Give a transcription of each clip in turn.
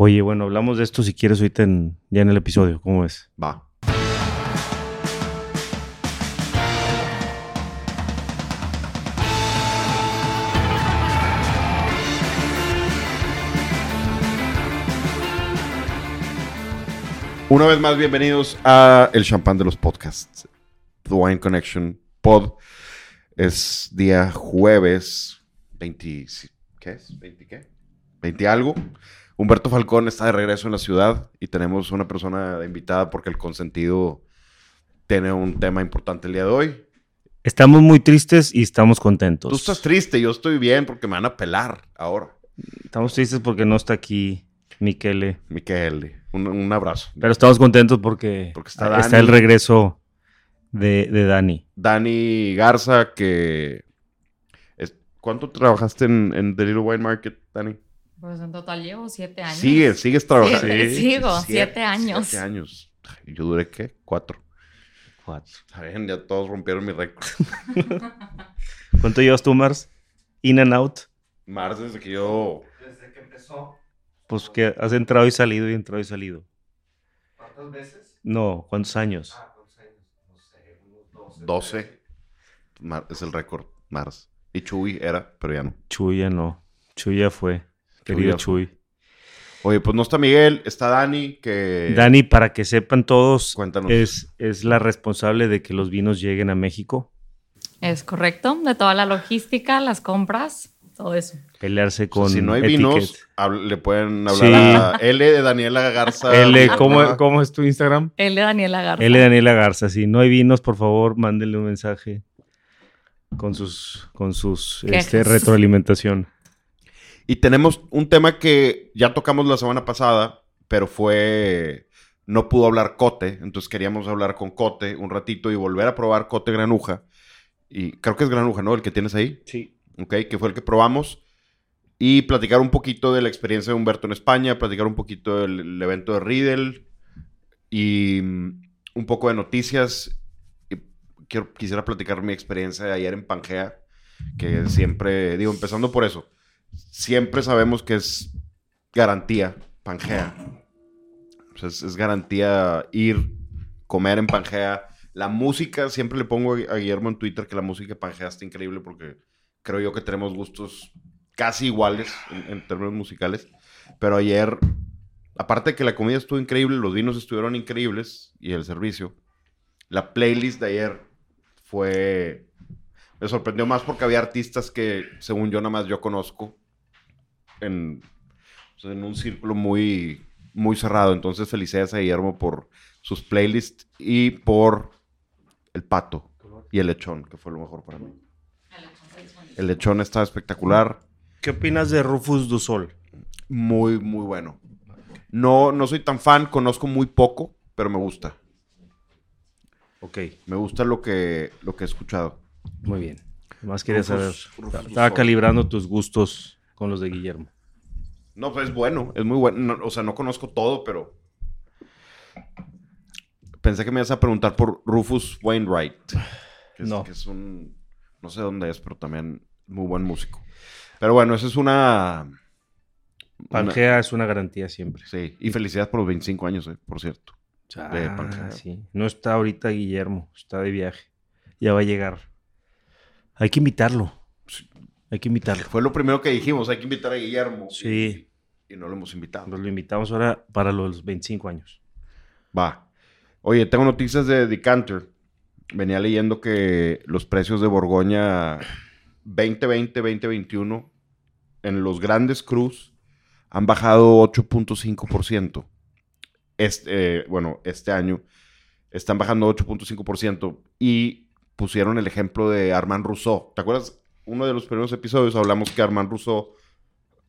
Oye, bueno, hablamos de esto si quieres ahorita en- ya en el episodio. ¿Cómo ves? Va. Una vez más, bienvenidos a El Champán de los Podcasts. The Wine Connection Pod. Es día jueves 20... ¿Qué es? ¿20 qué? 20 algo. Humberto Falcón está de regreso en la ciudad y tenemos una persona invitada porque el consentido tiene un tema importante el día de hoy. Estamos muy tristes y estamos contentos. Tú estás triste, yo estoy bien porque me van a pelar ahora. Estamos tristes porque no está aquí Miquele. Miquel, un, un abrazo. Pero estamos contentos porque, Porque está Dani. el regreso de, de Dani. Dani Garza, que... es- ¿Cuánto trabajaste en, en The Little Wine Market, Dani? Pues en total llevo siete años. Sigues, sigues trabajando. Sí, sigo, siete, años. Siete años. Yo duré, ¿qué? Cuatro. Está bien, ya todos rompieron mi récord. ¿Cuánto llevas tú, Mars? In and out. Mars, desde que yo... Desde que empezó, Pues que has entrado y salido y entrado y salido. ¿cuántas veces? No, ¿cuántos años? Ah, ¿cuántos años? No sé, unos 12. 12. Mar- es el récord, Mars. Y Chuy era, pero ya no. Chuya no. Chuya fue. Querido. Chuy. Oye, pues no está Miguel, está Dani, que... Dani, para que sepan todos, Cuéntanos. es, es la responsable de que los vinos lleguen a México. Es correcto, de toda la logística, las compras, todo eso. Pelearse O sea, con si no hay Etiquette. vinos, le pueden hablar Sí. a L de Daniela Garza. L, ¿cómo, cómo es tu Instagram? De Daniela Garza. L Daniela Garza. Si no hay vinos, por favor, mándenle un mensaje con sus, con sus este, retroalimentación. Y tenemos un tema que ya tocamos la semana pasada, pero fue... No pudo hablar Cote, entonces queríamos hablar con Cote un ratito y volver a probar Cote Granuja. Y creo que es Granuja, ¿no? El que tienes ahí. Sí. ¿ok? Que fue el que probamos. Y platicar un poquito de la experiencia de Humberto en España, platicar un poquito del el evento de Riedel y mm, un poco de noticias. Y quiero, quisiera platicar mi experiencia de ayer en Pangea, que siempre, digo, empezando por eso, siempre sabemos que es garantía Pangea. Es garantía ir, comer en Pangea. La música, siempre le pongo a Guillermo en Twitter que la música de Pangea está increíble porque creo yo que tenemos gustos casi iguales en, en términos musicales. Pero ayer, aparte de que la comida estuvo increíble, los vinos estuvieron increíbles y el servicio, la playlist de ayer fue... Me sorprendió más porque había artistas que, según yo, nada más yo conozco en, sea, en un círculo muy, muy cerrado. Entonces, felicidades a Guillermo por sus playlists y por el pato y el lechón, que fue lo mejor para mí. El lechón está espectacular. ¿Qué opinas de Rufus du Sol? Muy, muy bueno. No, no soy tan fan, conozco muy poco, pero me gusta. Ok, Me gusta lo que, lo que he escuchado. Muy bien. Más quería saber. Rufus- Estaba calibrando tus gustos con los de Guillermo. No, pues es bueno, es muy bueno. No, o sea, no conozco todo, pero. Pensé que me ibas a preguntar por Rufus Wainwright. Que es, No. que es un. No sé dónde es, pero también muy buen músico. Pero bueno, esa es una. una- Pangea es una garantía siempre. sí, y felicidades por los 25 años, eh, por cierto. De Ah, Pangea. sí. No está ahorita Guillermo, está de viaje. Ya va a llegar. Hay que invitarlo. Hay que invitarlo. Fue lo primero que dijimos, hay que invitar a Guillermo. Sí. Y, y no lo hemos invitado. Nos lo invitamos ahora para los 25 años. Va. Oye, tengo noticias de Decanter. Venía leyendo que los precios de Borgoña 2020-2021 en los grandes cruz han bajado 8.5%. Este, eh, bueno, este año están bajando 8.5% y pusieron el ejemplo de Armand Rousseau. ¿Te acuerdas? Uno de los primeros episodios hablamos que Armand Rousseau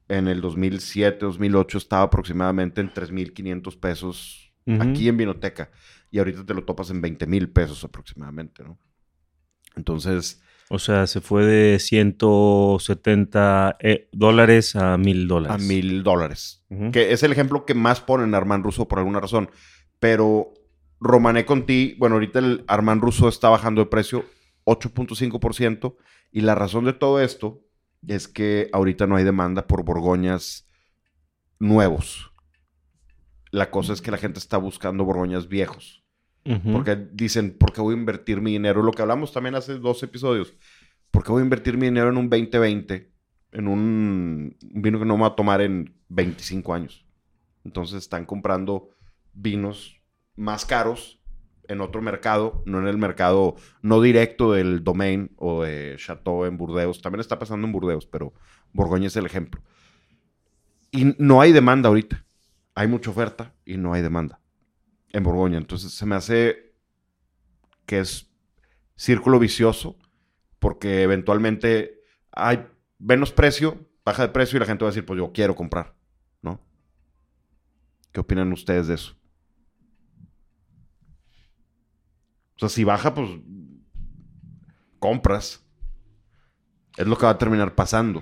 en el 2007-2008 estaba aproximadamente en 3.500 pesos Ujú. aquí en Vinoteca. Y ahorita te lo topas en 20 mil pesos aproximadamente, ¿no? Entonces, O sea, se fue de 170 eh, dólares a 1000 a dólares. mil dólares. Ujú. Que es el ejemplo que más ponen Armand Russo por alguna razón. Pero Romané Conti, bueno, ahorita el Armand Russo está bajando de precio 8.5%. Y la razón de todo esto es que ahorita no hay demanda por Borgoñas nuevos. La cosa es que la gente está buscando Borgoñas viejos. Porque dicen, ¿por qué voy a invertir mi dinero? Lo que hablamos también hace dos episodios. ¿Por qué voy a invertir mi dinero en un 2020? En un vino que no me va a tomar en 25 años. Entonces están comprando vinos más caros en otro mercado, no en el mercado no directo del Domain o de Chateau en Burdeos. También está pasando en Burdeos, pero Borgoña es el ejemplo. Y no hay demanda ahorita. Hay mucha oferta y no hay demanda en Borgoña. Entonces se me hace que es círculo vicioso porque eventualmente hay menos precio, baja de precio y la gente va a decir, pues yo quiero comprar, ¿no? ¿Qué opinan ustedes de eso? O sea, si baja, pues compras. Es lo que va a terminar pasando.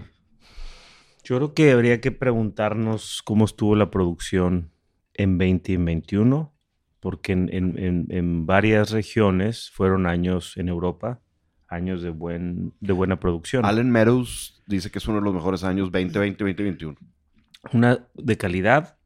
Yo creo que habría que preguntarnos cómo estuvo la producción en 20 y en 21, porque en, en- en- en varias regiones fueron años en Europa, años de, buen, de buena producción. Allen Meadows dice que es uno de los mejores años 2020, 2021. Una de calidad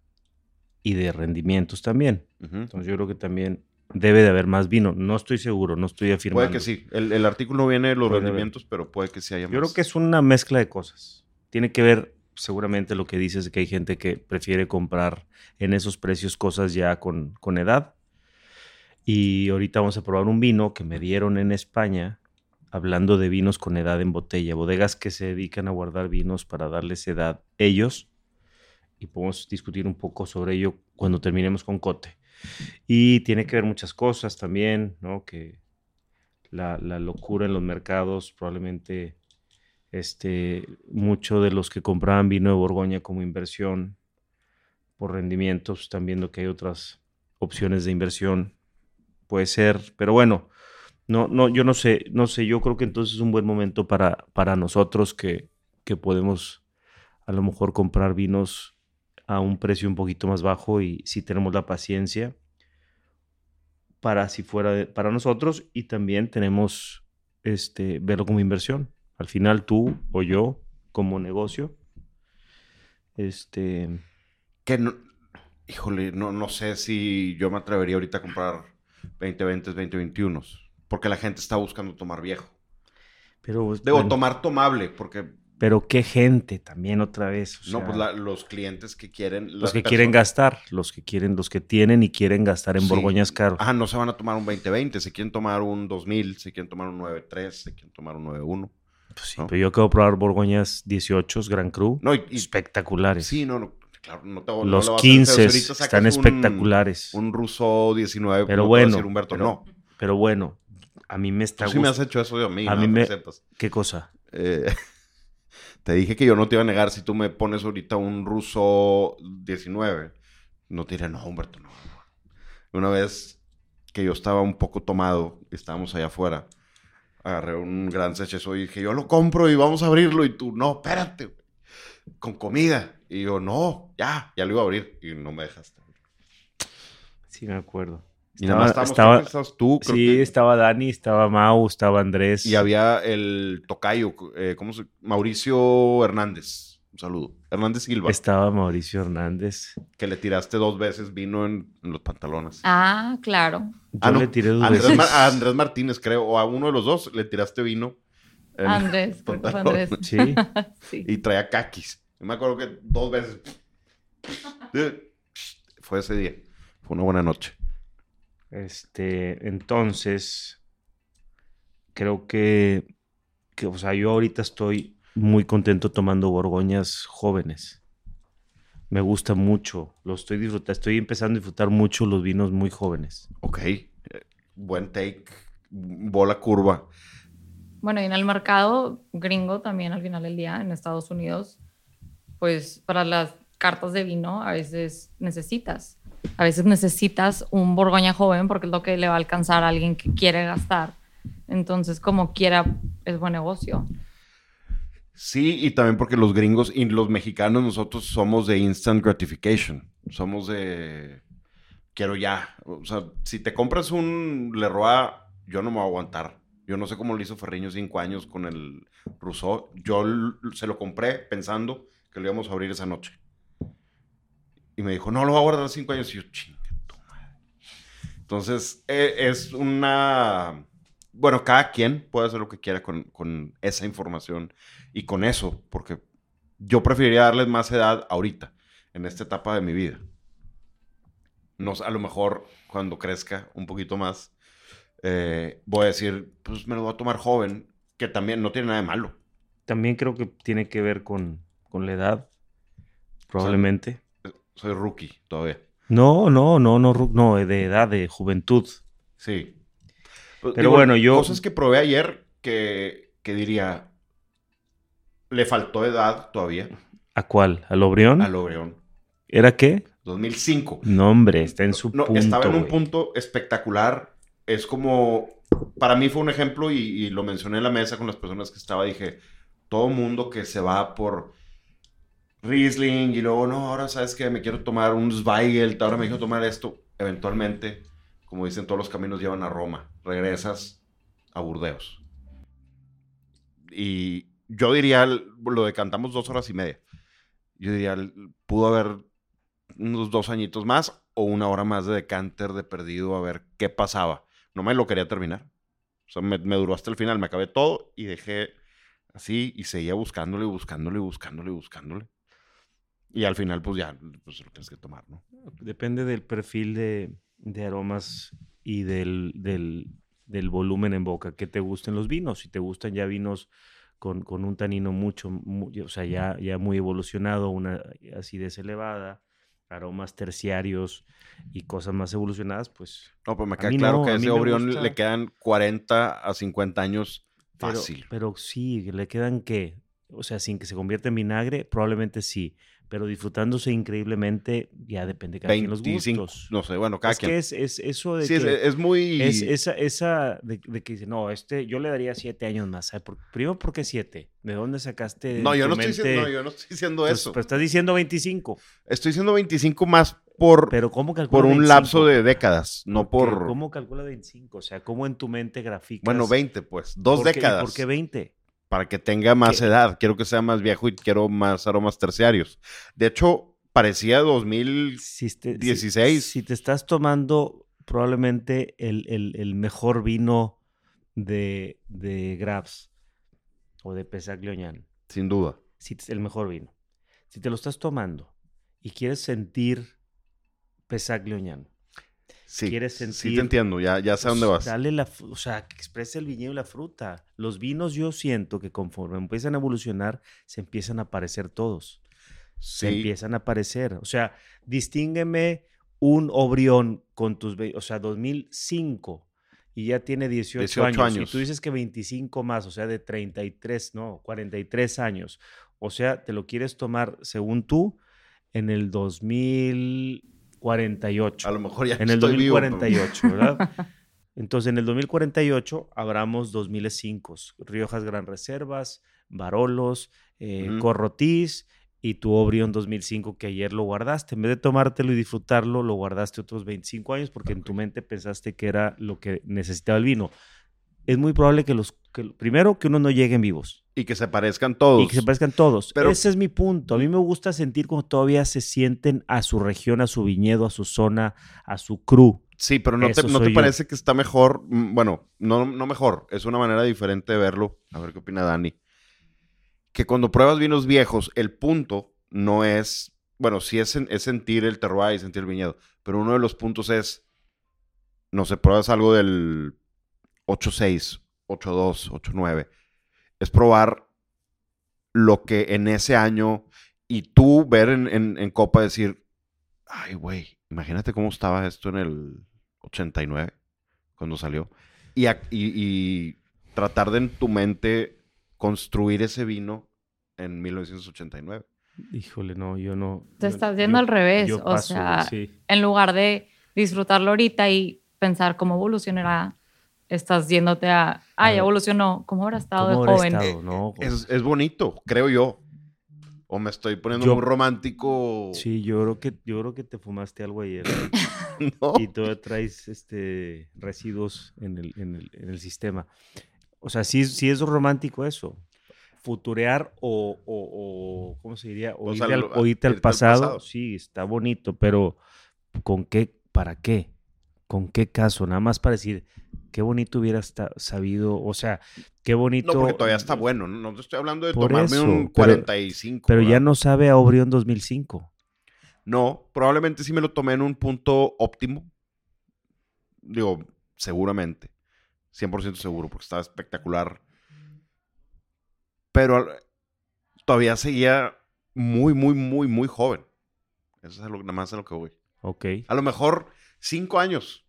y de rendimientos también. Entonces yo creo que también debe de haber más vino. No estoy seguro, no estoy afirmando. Puede que sí. El, el artículo no viene de los Puede haber. rendimientos, pero puede que sí haya Yo creo más. que es una mezcla de cosas. Tiene que ver seguramente lo que dices, que hay gente que prefiere comprar en esos precios cosas ya con, con edad. Y ahorita vamos a probar un vino que me dieron en España, hablando de vinos con edad en botella, bodegas que se dedican a guardar vinos para darles edad ellos. Y podemos discutir un poco sobre ello cuando terminemos con Cote. Y tiene que ver muchas cosas también, ¿no? Que la, locura en los mercados probablemente este, mucho de los que compraban vino de Borgoña como inversión por rendimientos, están viendo que hay otras opciones de inversión. Puede ser, pero bueno, no, no, yo no sé, no sé, yo creo que entonces es un buen momento para, para nosotros que, que podemos a lo mejor comprar vinos a un precio un poquito más bajo y si tenemos la paciencia para si fuera de- para nosotros y también tenemos este verlo como inversión. Al final tú o yo como negocio este Que no- híjole, no, no sé si yo me atrevería ahorita a comprar 2020, 2021. Porque la gente está buscando tomar viejo. pero Debo bueno, tomar tomable, porque pero qué gente también otra vez, o no, sea, pues la- los clientes que quieren. los las que quieren personas- gastar, los que quieren, los que tienen y quieren gastar en Sí. Borgoñas caros. Ajá, no se van a tomar un 2020, se quieren tomar un 2000, se quieren tomar un 93, se quieren tomar un 91. Pues sí, ¿no? pero yo de probar Borgoñas 18 Gran Cru, No, y, y- espectaculares. sí, no, no, claro, no te no Los a hacer 15 feo. Si ahorita sacas están un- espectaculares. Un ruso 19, Pero no bueno, decir Humberto, pero- no. Pero bueno, a mí me está Tú sí me has hecho eso de a mí, a ¿no? mí me- sepas. ¿Qué cosa? Eh, te dije que yo no te iba a negar si tú me pones ahorita un ruso 19. No te diré, no, Humberto, no. no". Una vez que yo estaba un poco tomado, estábamos allá afuera, agarré un gran sechezo y dije, yo lo compro y vamos a abrirlo. Y tú, no, espérate, con comida. Y yo, no, ya, ya lo iba a abrir. Y no me dejaste. Sí, me acuerdo. Y nada más Estaba- estábamos estaba- estabas tú, creo Sí, que- estaba Dani, estaba Mau, estaba Andrés. Y había el tocayo, eh, ¿cómo se Mauricio Hernández. Un saludo. Hernández Silva. Estaba Mauricio Hernández. Que le tiraste dos veces vino en, en los pantalones. Ah, claro. Yo Ah, no. le tiré dos Andrés, veces. Mar- a Andrés Martínez, creo, o a uno de los dos le tiraste vino. en- Andrés, Andrés. Sí. Sí. Y traía caquis. Yo me acuerdo que dos veces. Fue ese día. Fue una buena noche. Este, entonces, creo que, que, o sea, yo ahorita estoy muy contento tomando borgoñas jóvenes. Me gusta mucho, lo estoy disfrutando, estoy empezando a disfrutar mucho los vinos muy jóvenes. Ok. eh, Buen take. Bola curva. Bueno, y en el mercado gringo también al final del día, en Estados Unidos, pues para las cartas de vino a veces necesitas. A veces necesitas un Borgoña joven porque es lo que le va a alcanzar a alguien que quiere gastar. Entonces, como quiera, es buen negocio. Sí, y también porque los gringos y los mexicanos nosotros somos de instant gratification. Somos de quiero ya. O sea, si te compras un Leroy, yo no me voy a aguantar. Yo no sé cómo lo hizo Ferriño cinco años con el Rousseau. Yo se lo compré pensando que lo íbamos a abrir esa noche. Y me dijo, no, lo voy a guardar cinco años. Y yo, chinga tu madre. Entonces, e- es una... Bueno, cada quien puede hacer lo que quiera con, con esa información y con eso, porque yo preferiría darles más edad ahorita, en esta etapa de mi vida. No, a lo mejor cuando crezca un poquito más, eh, voy a decir, pues me lo voy a tomar joven, que también no tiene nada de malo. También creo que tiene que ver con, con la edad, probablemente. Soy rookie todavía. No, no, no, no, no, de edad, de juventud. Sí. Pues, Pero bueno, yo- Cosas que probé ayer que, que diría, le faltó edad todavía ¿A cuál? ¿Al Obreón? al Obreón. ¿Era qué? 2005. No, hombre, está en su No, punto. estaba en un punto espectacular. Es como, para mí fue un ejemplo y, y lo mencioné en la mesa con las personas que estaba. Dije, todo mundo que se va por Riesling y luego, no, ahora sabes que me quiero tomar un Zweigelt, ahora me quiero tomar esto. Eventualmente, como dicen, todos los caminos llevan a Roma. Regresas a Burdeos. Y yo diría, lo decantamos dos horas y media. Yo diría, pudo haber unos dos añitos más o una hora más de decanter de perdido a ver qué pasaba. No me lo quería terminar. O sea, me, me duró hasta el final, me acabé todo y dejé así y seguía buscándole, buscándole, buscándole, buscándole. Y al final, pues ya, pues lo tienes que tomar, ¿no? Depende del perfil de, de aromas y del, del, del volumen en boca que te gusten los vinos. Si te gustan ya vinos con, con un tanino mucho, mu- o sea, ya, ya muy evolucionado, una acidez elevada, aromas terciarios y cosas más evolucionadas, pues No, pues me queda claro no, que a ese Orión gusta. le quedan 40 a 50 años Pero, fácil. pero sí, que le quedan qué? O sea, sin que se convierta en vinagre, probablemente sí. Pero disfrutándose increíblemente, ya depende de cada quien los 25, gustos. no sé, bueno, cada es quien. que es, es eso de sí, es, que es muy... es esa, esa de, de que dice, no, este, yo le daría siete años más. ¿sabe por- primero, ¿por qué siete? ¿De dónde sacaste? no, yo no, estoy diciendo, no, yo no estoy diciendo Pues, eso. Pero estás diciendo 25. Estoy diciendo 25 más por, Pero ¿cómo por un 25? lapso de décadas, no ¿Por. ¿Cómo calcula 25? O sea, ¿cómo en tu mente graficas? Bueno, 20, pues. Dos ¿Por décadas. ¿Por qué 20? Para que tenga más ¿Qué? edad. Quiero que sea más viejo y quiero más aromas terciarios. De hecho, parecía 2000... si te, si- 16. Si, te estás tomando probablemente el, el- el mejor vino de, de Grabs o de Pesaglioñan, Sin duda. si te- el mejor vino. Si te lo estás tomando y quieres sentir Pesaglioñan, Sí. ¿Quieres Sí sentir? te entiendo. Ya, ya sé a pues, dónde vas. Dale la, o sea, que exprese el viñedo y la fruta. Los vinos yo siento que conforme empiezan a evolucionar, se empiezan a parecer todos. se Sí. empiezan a aparecer. O sea, distíngueme un Obrión con tus, o sea, 2005 y ya tiene 18, 18 años, años. Y tú dices que 25 más, o sea, de 33, no, 43 años. O sea, te lo quieres tomar, según tú, en el 2048. A lo mejor ya en el estoy vivo, pero- 2048, ¿verdad? Entonces, en el 2048 abramos 2005, Riojas Gran Reservas, Barolos, eh, Ujú. Corrotiz y tu Obrión 2005 que ayer lo guardaste. En vez de tomártelo y disfrutarlo, lo guardaste otros 25 años porque en tu mente pensaste que era lo que necesitaba el vino. Es muy probable que los, que, primero, que uno no lleguen vivos Y que se parezcan todos. y que se parezcan todos. Pero- Ese es mi punto. A mí me gusta sentir como todavía se sienten a su región, a su viñedo, a su zona, a su crew. Sí, pero ¿no te, ¿no te parece que está mejor? Mm, Bueno, no, no mejor. Es una manera diferente de verlo. A ver qué opina Dani. Que cuando pruebas vinos viejos, el punto no es... Bueno, sí es, es sentir el terroir y sentir el viñedo. Pero uno de los puntos es... No sé, pruebas algo del 8.6, 8.2, 8.9. Es probar lo que en ese año... Y tú ver en, en- en copa decir... Ay, güey, imagínate cómo estaba esto en el 89, cuando salió. Y, y- y tratar de en tu mente construir ese vino en 1989. Híjole, no, yo no. Te yo- estás yendo yo- al revés, yo o paso, sea, sí. En lugar de disfrutarlo ahorita y pensar cómo evolucionará, estás yéndote a, ay, A- evolucionó, ¿cómo habrá estado ¿Cómo de habrá joven? estado? No, Es, es bonito, creo yo. O me estoy poniendo Yo- muy romántico. Sí, yo creo que yo creo que te fumaste algo ayer ¿no? y todavía traes este residuos en el, en el, en el sistema. O sea, sí, sí es romántico eso. futurear o, o- o- ¿cómo se diría? O, O irte sea, al, lo- o irte al irte al pasado. pasado. Sí, está bonito, pero ¿con qué? ¿Para qué? ¿Con qué caso? Nada más para decir, qué bonito hubiera sabido, o sea, qué bonito. No, porque todavía está bueno. No, estoy hablando de tomarme eso, un pero- 45. Pero ya ¿verdad? no sabe a Obrión 2005. No, probablemente sí me lo tomé en un punto óptimo. Digo, seguramente. 100% seguro, porque estaba espectacular. Pero todavía seguía muy, muy, muy, muy joven. Eso es lo, nada más a lo que voy. Ok. A lo mejor cinco años.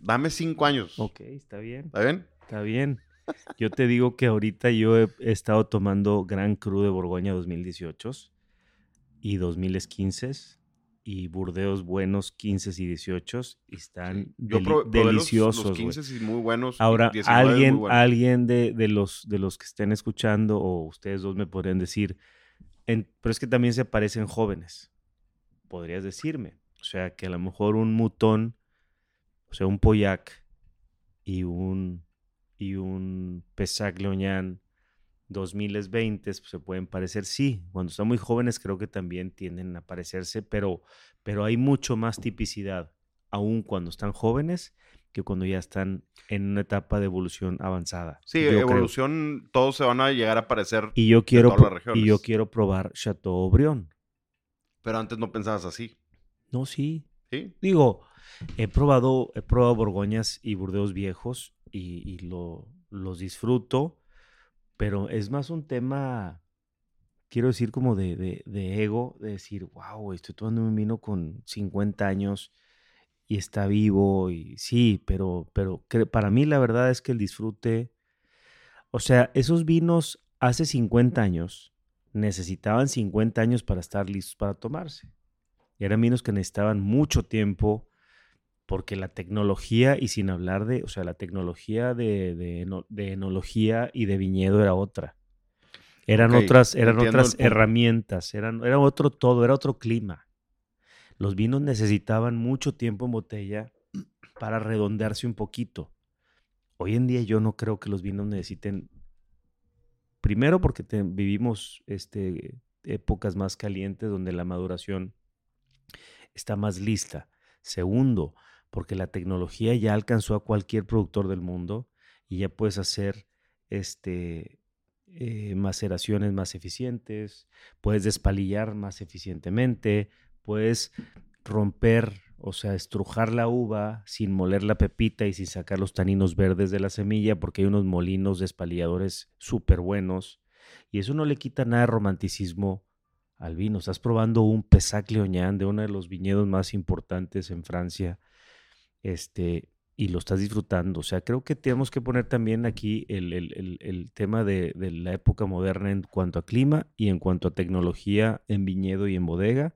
Dame cinco años. Ok, está bien. ¿Está bien? Está bien. Yo te digo que ahorita yo he, estado tomando Gran Cru de Borgoña 2018 y 2015 y Burdeos buenos 15 y 18 y están Yo deli- probé- probé los- deliciosos. Los, güey. 15 y muy buenos. Ahora, 19 muy alguien, buenos. alguien de, de los, de los que estén escuchando o ustedes dos me podrían decir, en- pero es que también se parecen jóvenes. Podrías decirme. O sea, que a lo mejor un mutón, o sea, un Poyac y un, y un Pesac Leoñán 2020 pues, se pueden parecer. Sí, cuando están muy jóvenes creo que también tienden a parecerse, pero, pero hay mucho más tipicidad, aún cuando están jóvenes, que cuando ya están en una etapa de evolución avanzada. Sí, yo creo. evolución, todos se van a llegar a parecer. Y yo quiero, todas las pro- y regiones. yo quiero probar Chateaubriand. Pero antes no pensabas así. No, sí. Digo, he probado, he probado Borgoñas y Burdeos viejos y, y lo, los disfruto, pero es más un tema, quiero decir, como de, de- de ego, de decir, wow, estoy tomando un vino con 50 años y está vivo, y sí, pero, pero para mí la verdad es que el disfrute, o sea, esos vinos hace 50 años necesitaban 50 años para estar listos para tomarse. Y eran vinos que necesitaban mucho tiempo porque la tecnología, y sin hablar de, o sea, la tecnología de, de, eno- de enología y de viñedo era otra. Eran otras, eran otras herramientas, eran, era otro todo, era otro clima. Los vinos necesitaban mucho tiempo en botella para redondearse un poquito. Hoy en día yo no creo que los vinos necesiten, primero porque te- vivimos este, épocas más calientes donde la maduración está más lista. Segundo, porque la tecnología ya alcanzó a cualquier productor del mundo y ya puedes hacer este, eh, maceraciones más eficientes, puedes despalillar más eficientemente, puedes romper, o sea, estrujar la uva sin moler la pepita y sin sacar los taninos verdes de la semilla, porque hay unos molinos despalilladores súper buenos. Y eso no le quita nada de romanticismo al vino. Estás probando un Pesac Leoñán de uno de los viñedos más importantes en Francia. Este, y lo estás disfrutando. O sea, creo que tenemos que poner también aquí el, el- el- tema de, de la época moderna en cuanto a clima y en cuanto a tecnología en viñedo y en bodega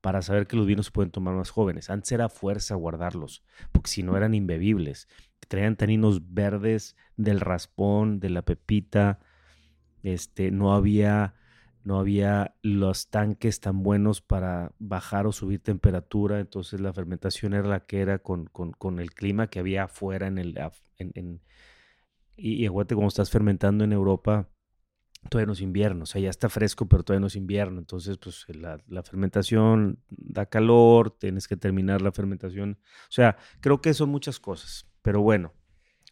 para saber que los vinos se pueden tomar más jóvenes. Antes era fuerza guardarlos, porque si no eran imbebibles. Traían taninos verdes del raspón, de la pepita. Este, no había, no había los tanques tan buenos para bajar o subir temperatura. Entonces la fermentación era la que era con, con- con el clima que había afuera en el... en- y, y como estás fermentando en Europa, todavía no es invierno, o sea, ya está fresco, pero todavía no es invierno. Entonces, pues la, la fermentación da calor, tienes que terminar la fermentación. O sea, creo que son muchas cosas, pero bueno.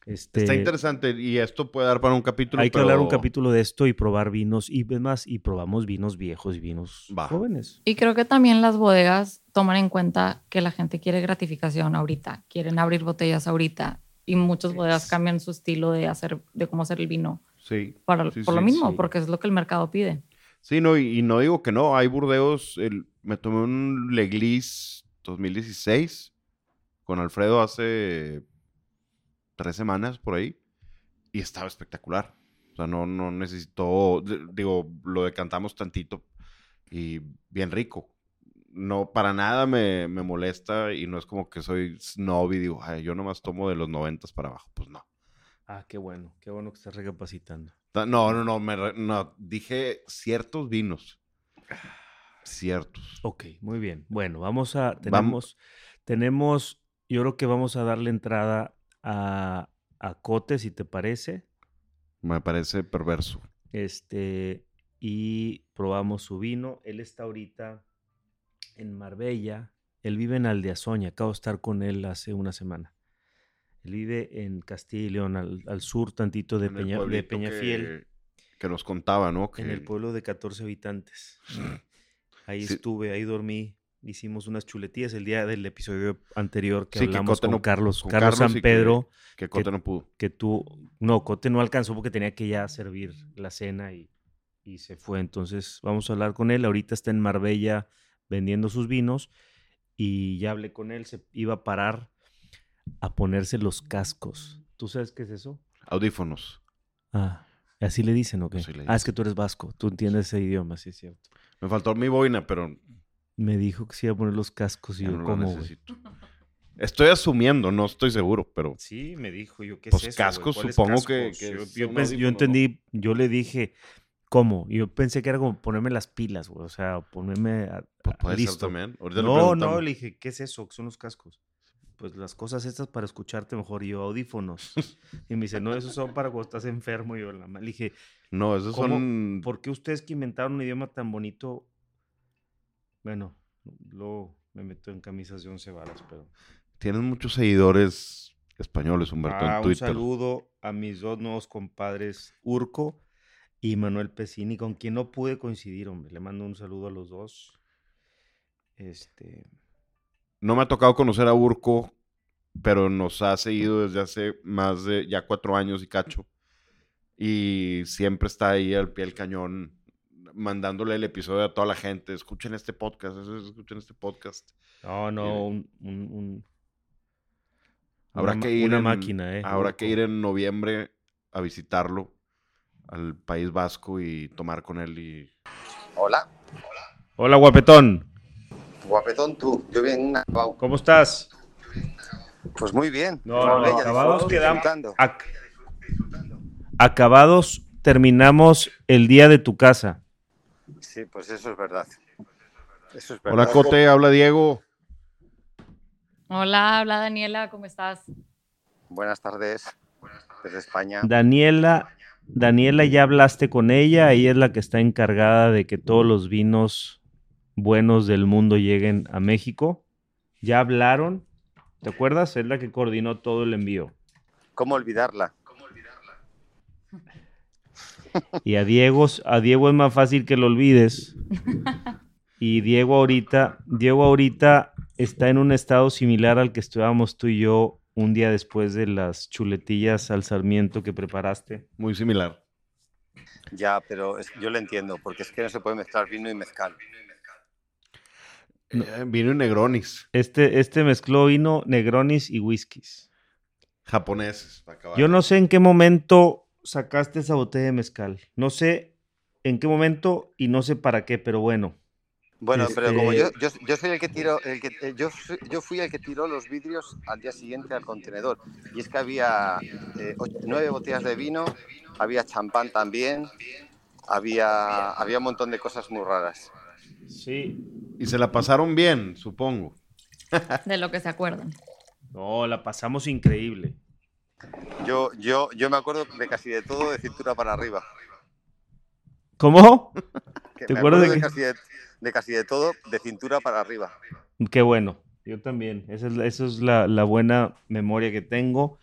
Este, Está interesante y esto puede dar para un capítulo. hay que hablar un capítulo de esto y probar vinos y demás, y probamos vinos viejos y vinos Va. jóvenes. Y creo que también las bodegas toman en cuenta que la gente quiere gratificación ahorita, quieren abrir botellas ahorita y muchas bodegas cambian su estilo de hacer, de cómo hacer el vino Sí. para, Sí, por lo mismo, sí. porque es lo que el mercado pide. Sí, no, y, y no digo que no. Hay Burdeos. el- me tomé un Leglis 2016 con Alfredo hace tres semanas por ahí. Y estaba espectacular. O sea, no, no necesitó. Digo, lo decantamos tantito y bien rico. No, para nada me, me molesta y no es como que soy snob y digo, "Ay, yo nomás tomo de los noventas para abajo. Pues no. Ah, qué bueno, qué bueno que estás recapacitando. Ta- No, no, no, me re- no, dije ciertos vinos. Ciertos. Ok, muy bien. Bueno, vamos a, tenemos, tenemos, yo creo que vamos a darle entrada a, a Cote, si te parece. Me parece perverso. Este, y probamos su vino. Él está ahorita en Marbella. Él vive en Aldeazoña. Acabo de estar con él hace una semana. Él vive en Castilla y León, al, al sur tantito de, Peña, Peñafiel, Que, que nos contaba, ¿no? Que en el pueblo de 14 habitantes. Ahí Sí. estuve, ahí dormí. Hicimos unas chuletillas el día del episodio anterior que Sí, hablamos con no- Carlos, con Carlos, San Pedro. que Cote no pudo. que tú, no, Cote no alcanzó porque tenía que ya servir la cena y, y se fue. Entonces vamos a hablar con él. Ahorita está en Marbella vendiendo sus vinos y ya hablé con él. Se iba a parar a ponerse los cascos. ¿Tú sabes qué es eso? Audífonos. Ah, así le dicen, ¿o qué? Ah, es que tú eres vasco. Tú entiendes ese idioma, sí es cierto. Me faltó mi boina, pero Me dijo que se iba a poner los cascos y ya yo, no lo ¿cómo, güey? necesito. Estoy asumiendo, no estoy seguro, pero Sí, me dijo yo, ¿qué Pues es eso, cascos, ¿Cuáles supongo que- cascos? que yo, yo un pens- yo entendí, yo le dije, ¿cómo? Yo pensé que era como ponerme las pilas, güey, o sea, ponerme a- pues a- puede ser listo. también. Ahorita No, no, le dije, ¿qué es eso? ¿Qué son los cascos? Pues las cosas estas para escucharte mejor, y yo, audífonos. y me dice, no, esos son para cuando estás enfermo. Y yo, la le dije, No, esos ¿Cómo? son... ¿por qué ustedes que inventaron un idioma tan bonito? Bueno, luego me meto en camisas de once varas, pero... Tienen muchos seguidores españoles, Humberto, Ah, en un Twitter. saludo a mis dos nuevos compadres, Urco y Manuel Pesini, con quien no pude coincidir, hombre. Le mando un saludo a los dos. Este, No me ha tocado conocer a Urco, pero nos ha seguido desde hace más de ya cuatro años y cacho. Y siempre está ahí al pie del cañón, mandándole el episodio a toda la gente. Escuchen este podcast, escuchen este podcast. no, no, un, un- un- Habrá una que ir una en- máquina, eh. Habrá que ir en noviembre a visitarlo al País Vasco y tomar con él y Hola, Hola, guapetón. guapetón tú. Yo bien acabado. ¿Cómo estás? Pues muy bien. No, no, Marbella, acabados disfrutando, quedamos. disfrutando. Ac- acabados, terminamos el día de tu casa. Sí, pues eso es verdad. Eso es Hola verdad. Cote, habla Diego. Hola, habla Daniela, ¿cómo estás? Buenas tardes desde España. Daniela, Daniela, ya hablaste con ella, ella es la que está encargada de que todos los vinos buenos del mundo lleguen a México. ¿Ya hablaron? ¿Te acuerdas? Es la que coordinó todo el envío. ¿Cómo olvidarla? Y a Diego, a Diego es más fácil que lo olvides. Y Diego ahorita, Diego ahorita está en un estado similar al que estábamos tú y yo un día después de las chuletillas al sarmiento que preparaste. Muy similar. Ya, pero es- yo lo entiendo, porque es que no se puede mezclar vino y mezcal. No. Eh, vino en Negronis, Este, este mezcló vino, negronis y whiskies. japoneses. para acabar. Yo no sé en qué momento sacaste esa botella de mezcal. No sé en qué momento y no sé para qué, pero bueno. Bueno, pero como yo, Este- yo, yo soy el que tiró, el que, eh, yo, yo fui el que tiró los vidrios al día siguiente al contenedor. Y es que había eh, ocho- nueve botellas de vino, había champán también, había, había un montón de cosas muy raras. Sí. Y se la pasaron bien, supongo. De lo que se acuerdan. No, la pasamos increíble. Yo, yo, yo me acuerdo de casi de todo de cintura para arriba. ¿Cómo? Que ¿Te me acuerdo de qué? casi de, de casi de todo de cintura para arriba. Qué bueno. Yo también. Esa es, la- esa es la, la buena memoria que tengo.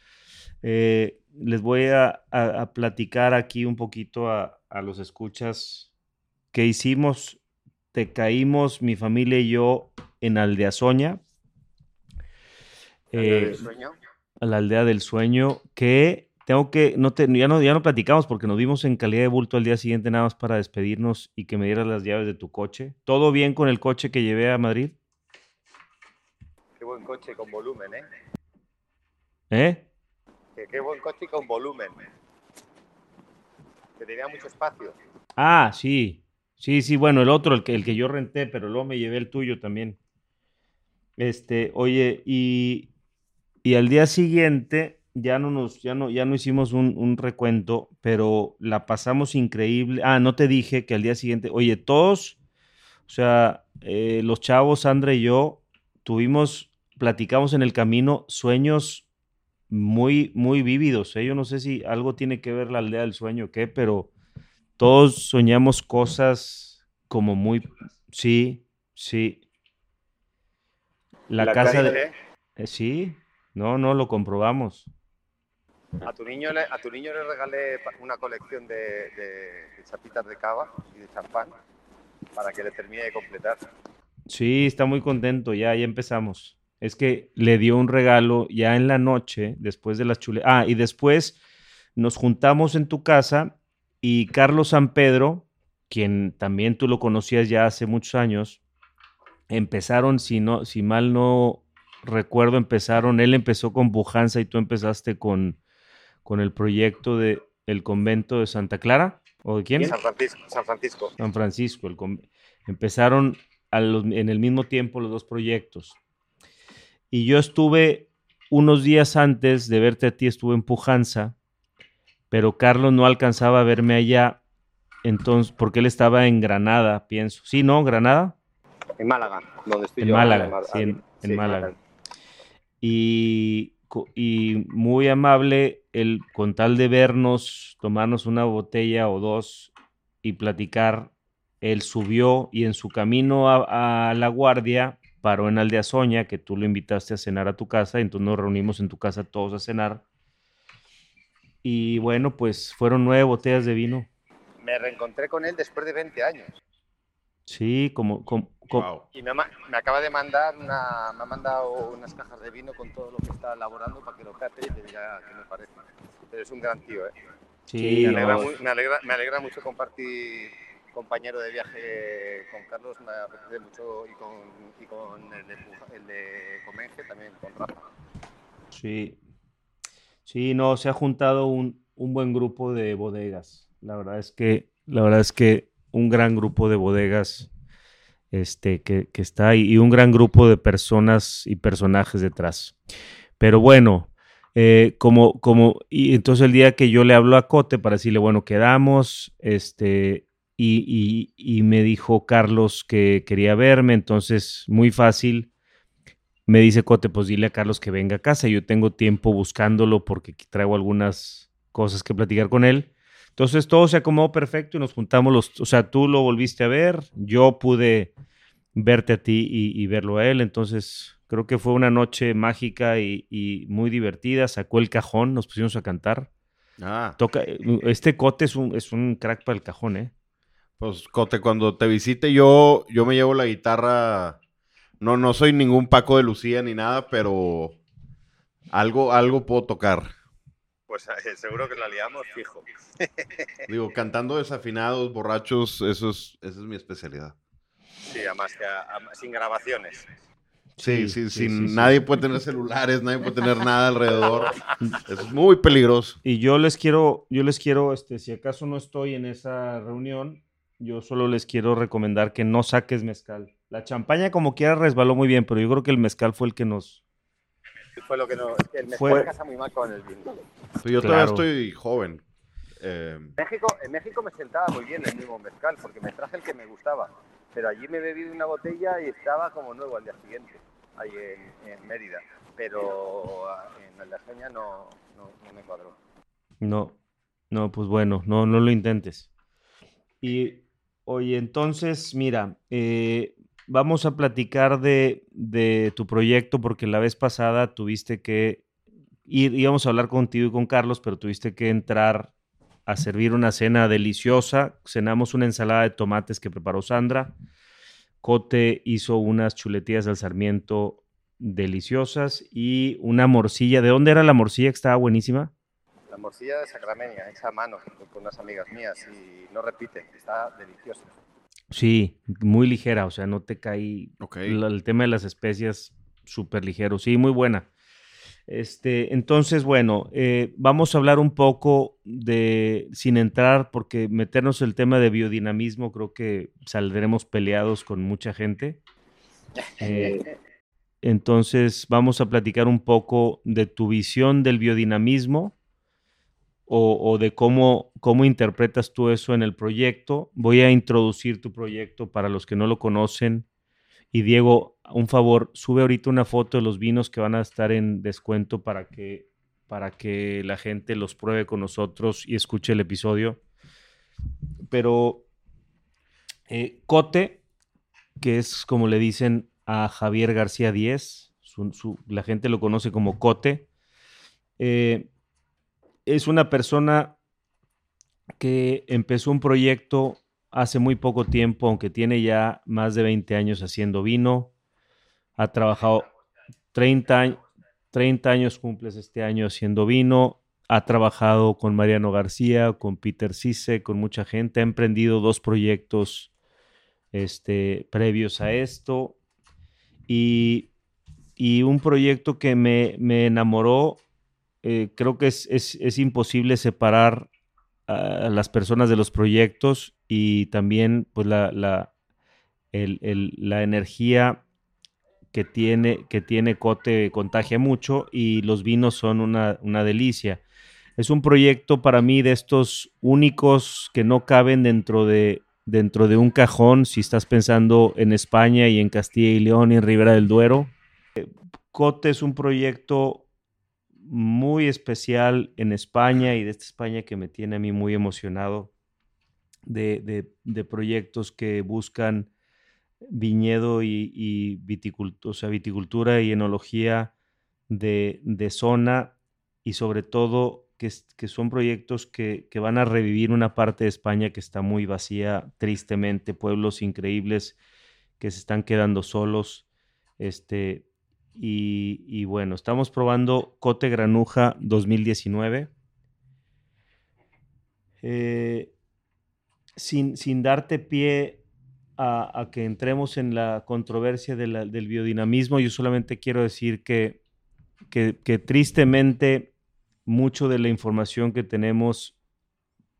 Eh, les voy a, a- a platicar aquí un poquito a, a los escuchas que hicimos. Te caímos, mi familia y yo, en Aldeazoña. Eh. A la aldea del sueño, que tengo que, no te, ya, no, ya no platicamos porque nos vimos en calidad de bulto al día siguiente nada más para despedirnos y que me dieras las llaves de tu coche. ¿Todo bien con el coche que llevé a Madrid? Qué buen coche con volumen, ¿eh? ¿Eh? Que qué buen coche con volumen. Que tenía mucho espacio. Ah, sí. Sí, sí, bueno, el otro, el que, el que yo renté, pero luego me llevé el tuyo también. Este, oye, y, y al día siguiente ya no nos, ya no, ya no hicimos un, un recuento, pero la pasamos increíble. Ah, no te dije que al día siguiente, oye, todos, o sea, eh, los chavos, Sandra y yo, tuvimos, platicamos en el camino sueños muy, muy vívidos. ¿eh? Yo no sé si algo tiene que ver la aldea del sueño o qué, pero todos soñamos cosas como muy... Sí, sí. La, casa de... eh, sí, no, no, lo comprobamos. A tu niño le, a tu niño le regalé una colección de, de- de chapitas de cava y de champán para que le termine de completar. Sí, está muy contento, ya, ya empezamos. Es que le dio un regalo ya en la noche, después de las chule. Ah, y después nos juntamos en tu casa y Carlos San Pedro, quien también tú lo conocías ya hace muchos años, empezaron, si no, si mal no recuerdo, empezaron, él empezó con Pujanza y tú empezaste con, con el proyecto de el convento de Santa Clara, ¿o de quién? San Francisco. San Francisco. San Francisco. el empezaron a los- en el mismo tiempo los dos proyectos. Y yo estuve unos días antes de verte a ti, estuve en Pujanza, pero Carlos no alcanzaba a verme allá, entonces, porque él estaba en Granada, pienso. Sí, ¿no? ¿Granada? En Málaga, donde estoy En yo. Málaga, sí, en- en sí, Málaga. Y, muy amable, él con tal de vernos, tomarnos una botella o dos y platicar, él subió y en su camino a, La Guardia paró en Aldeazoña, que tú lo invitaste a cenar a tu casa, entonces nos reunimos en tu casa todos a cenar. Y bueno, pues fueron nueve botellas de vino. Me reencontré con él después de 20 años. Sí, como, como, como- Wow. Y me, me acaba de mandar una, me ha mandado unas cajas de vino con todo lo que está elaborando para que lo cate y te diga qué me parece. Pero es un gran tío, ¿eh? sí, me, alegra, no, mu- me, alegra, me alegra mucho compartir compañero de viaje con Carlos, me apetece mucho y con, y con el, de, el de Comenge también, con Rafa. Sí, sí, no, se ha juntado un, un buen grupo de bodegas. La verdad es que, la verdad es que un gran grupo de bodegas este, que, está ahí y un gran grupo de personas y personajes detrás. Pero bueno, eh, como, como, y entonces el día que yo le hablo a Cote para decirle, bueno, quedamos, este, y, y, y me dijo Carlos que quería verme, entonces muy fácil me dice Cote, pues dile a Carlos que venga a casa. Yo tengo tiempo buscándolo porque traigo algunas cosas que platicar con él. Entonces todo se acomodó perfecto y nos juntamos los, o sea, tú lo volviste a ver, yo pude verte a ti y, y verlo a él. Entonces creo que fue una noche mágica y, y muy divertida. Sacó el cajón, nos pusimos a cantar. Ah, Toca, este Cote es un, es un crack para el cajón, ¿eh? pues Cote, cuando te visite yo, yo me llevo la guitarra. No, no soy ningún Paco de Lucía ni nada, pero algo, algo puedo tocar. Pues eh, seguro que la liamos fijo. Digo, cantando desafinados, borrachos, eso es, esa es mi especialidad. Sí, además que a- a- sin grabaciones. Sí, Sí, sí, sí, sin- sí, sí. nadie puede tener celulares, nadie puede tener nada alrededor. Es muy peligroso. Y yo les quiero, yo les quiero, este, si acaso no estoy en esa reunión, yo solo les quiero recomendar que no saques mezcal. La champaña como quiera resbaló muy bien, pero yo creo que el mezcal fue el que nos... Fue lo que no. El mezcal Fue- casa muy mal con el vino. Yo todavía Claro. estoy joven. Eh, México, en México me sentaba muy bien el mismo mezcal porque me traje el que me gustaba. Pero allí me bebí una botella y estaba como nuevo al día siguiente, ahí en, en Mérida. Pero en Aldajaña no, no, no me cuadró. No, no, pues bueno, no, no lo intentes. Y oye, entonces, mira, eh, vamos a platicar de, de tu proyecto porque la vez pasada tuviste que ir, íbamos a hablar contigo y con Carlos, pero tuviste que entrar a servir una cena deliciosa. Cenamos una ensalada de tomates que preparó Sandra. Cote hizo unas chuletillas al sarmiento deliciosas y una morcilla. ¿De dónde era la morcilla que estaba buenísima? La morcilla de Sacramenia, hecha a mano con unas amigas mías y no repite, está deliciosa. Sí, muy ligera, o sea, no te cae ok. la- el tema de las especias súper ligero, sí, muy buena. Este, entonces, bueno, eh, vamos a hablar un poco de, sin entrar, porque meternos el tema de biodinamismo, creo que saldremos peleados con mucha gente. Eh, entonces, vamos a platicar un poco de tu visión del biodinamismo o, de cómo, cómo interpretas tú eso en el proyecto. Voy a introducir tu proyecto para los que no lo conocen. Y Diego, un favor, sube ahorita una foto de los vinos que van a estar en descuento para que, para que la gente los pruebe con nosotros y escuche el episodio. pero eh, Cote, que es como le dicen a Javier García Díez, la gente lo conoce como Cote, eh, es una persona que empezó un proyecto hace muy poco tiempo, aunque tiene ya más de 20 años haciendo vino, ha trabajado 30, años 30 años cumples este año haciendo vino, ha trabajado con Mariano García, con Peter Cisse, con mucha gente, ha emprendido dos proyectos este, previos a esto. Y, y un proyecto que me, me enamoró, eh, creo que es, es- es imposible separar a las personas de los proyectos y también pues la, la, el- el- la energía que tiene, que tiene Cote contagia mucho y los vinos son una, una delicia. Es un proyecto para mí de estos únicos que no caben dentro de, dentro de un cajón si estás pensando en España y en Castilla y León y en Ribera del Duero. Cote es un proyecto muy especial en España y de esta España que me tiene a mí muy emocionado de, de- proyectos que buscan viñedo y, o sea, viticultura y enología de, de zona y sobre todo que, que son proyectos que, que van a revivir una parte de España que está muy vacía, tristemente, pueblos increíbles que se están quedando solos. Este, y, bueno, estamos probando Cote Granuja 2019. Eh, sin, sin darte pie a, que entremos en la controversia del biodinamismo, yo solamente quiero decir que, que, que tristemente mucho de la información que tenemos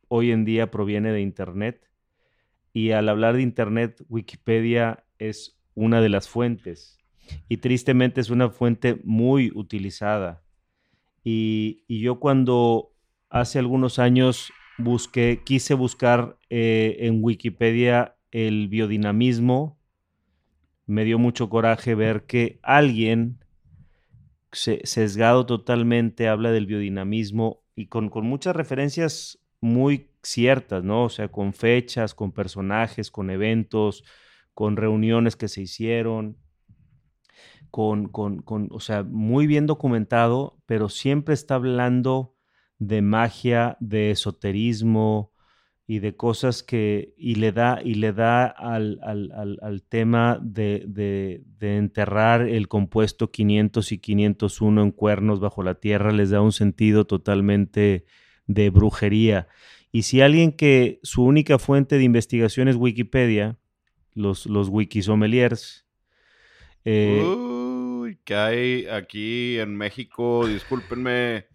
hoy en día proviene de Internet y al hablar de Internet, Wikipedia es una de las fuentes y tristemente es una fuente muy utilizada. Y, y yo cuando hace algunos años busqué, quise buscar eh, en Wikipedia el biodinamismo, me dio mucho coraje ver que alguien se- sesgado totalmente habla del biodinamismo y con, con muchas referencias muy ciertas, ¿no? O sea, con fechas, con personajes, con eventos, con reuniones que se hicieron, con, con, con, o sea, muy bien documentado, pero siempre está hablando de magia, de esoterismo y de cosas que, y le da, y le da al, al, al, al tema de, de, enterrar el compuesto 500 y 501 en cuernos bajo la tierra, les da un sentido totalmente de brujería. Y si alguien que su única fuente de investigación es Wikipedia, los, los wikisomeliers, eh, Uy, que hay aquí en México, discúlpenme,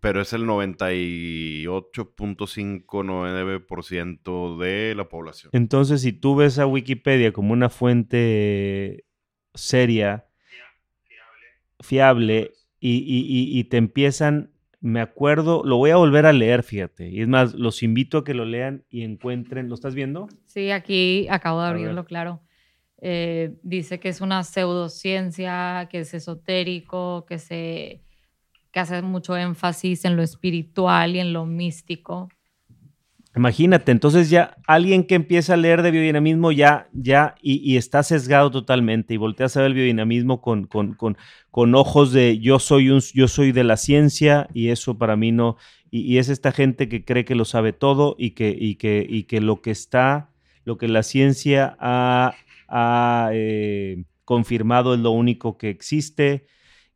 pero es el 98.599% de la población. Entonces, si tú ves a Wikipedia como una fuente seria, fiable, y, y- y- y te empiezan, me acuerdo, lo voy a volver a leer, fíjate, y es más, los invito a que lo lean y encuentren, ¿lo estás viendo? Sí, aquí acabo de abrirlo, claro. Eh, dice que es una pseudociencia, que es esotérico, que se que hace mucho énfasis en lo espiritual y en lo místico. Imagínate, entonces ya alguien que empieza a leer de biodinamismo ya, ya, y, está sesgado totalmente y volteas a ver el biodinamismo con, con, con, con ojos de yo soy, un, yo soy de la ciencia y eso para mí no, y, es esta gente que cree que lo sabe todo y que, y que, que lo que está, lo que la ciencia ha, ha, eh, confirmado es lo único que existe.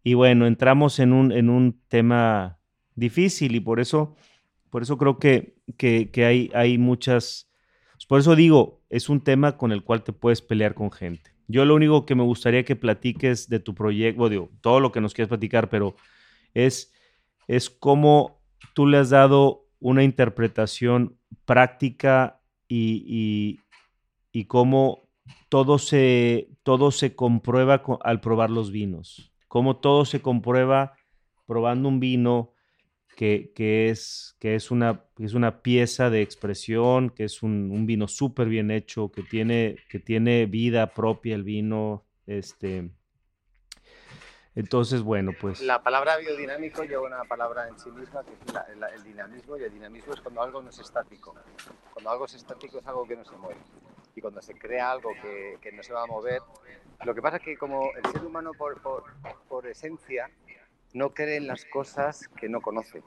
Y bueno, entramos en un, en un tema difícil y por eso, por eso creo que, que, hay, hay muchas... Por eso digo, es un tema con el cual te puedes pelear con gente. Yo lo único que me gustaría que platiques de tu proyecto, digo, todo lo que nos quieras platicar, pero es, es cómo tú le has dado una interpretación práctica y, y cómo todo se, todo se comprueba co- al probar los vinos. Cómo todo se comprueba probando un vino que, que es, que es, una, es una pieza de expresión, que es un, vino súper bien hecho, que tiene, que tiene vida propia el vino. Este. Entonces, bueno, pues... La palabra biodinámico lleva una palabra en sí misma que es la- la- el dinamismo y el dinamismo es cuando algo no es estático. Cuando algo es estático es algo que no se mueve. Y cuando se crea algo que, que no se va a mover, lo que pasa es que como el ser humano por, por, por esencia no cree en las cosas que no conoce,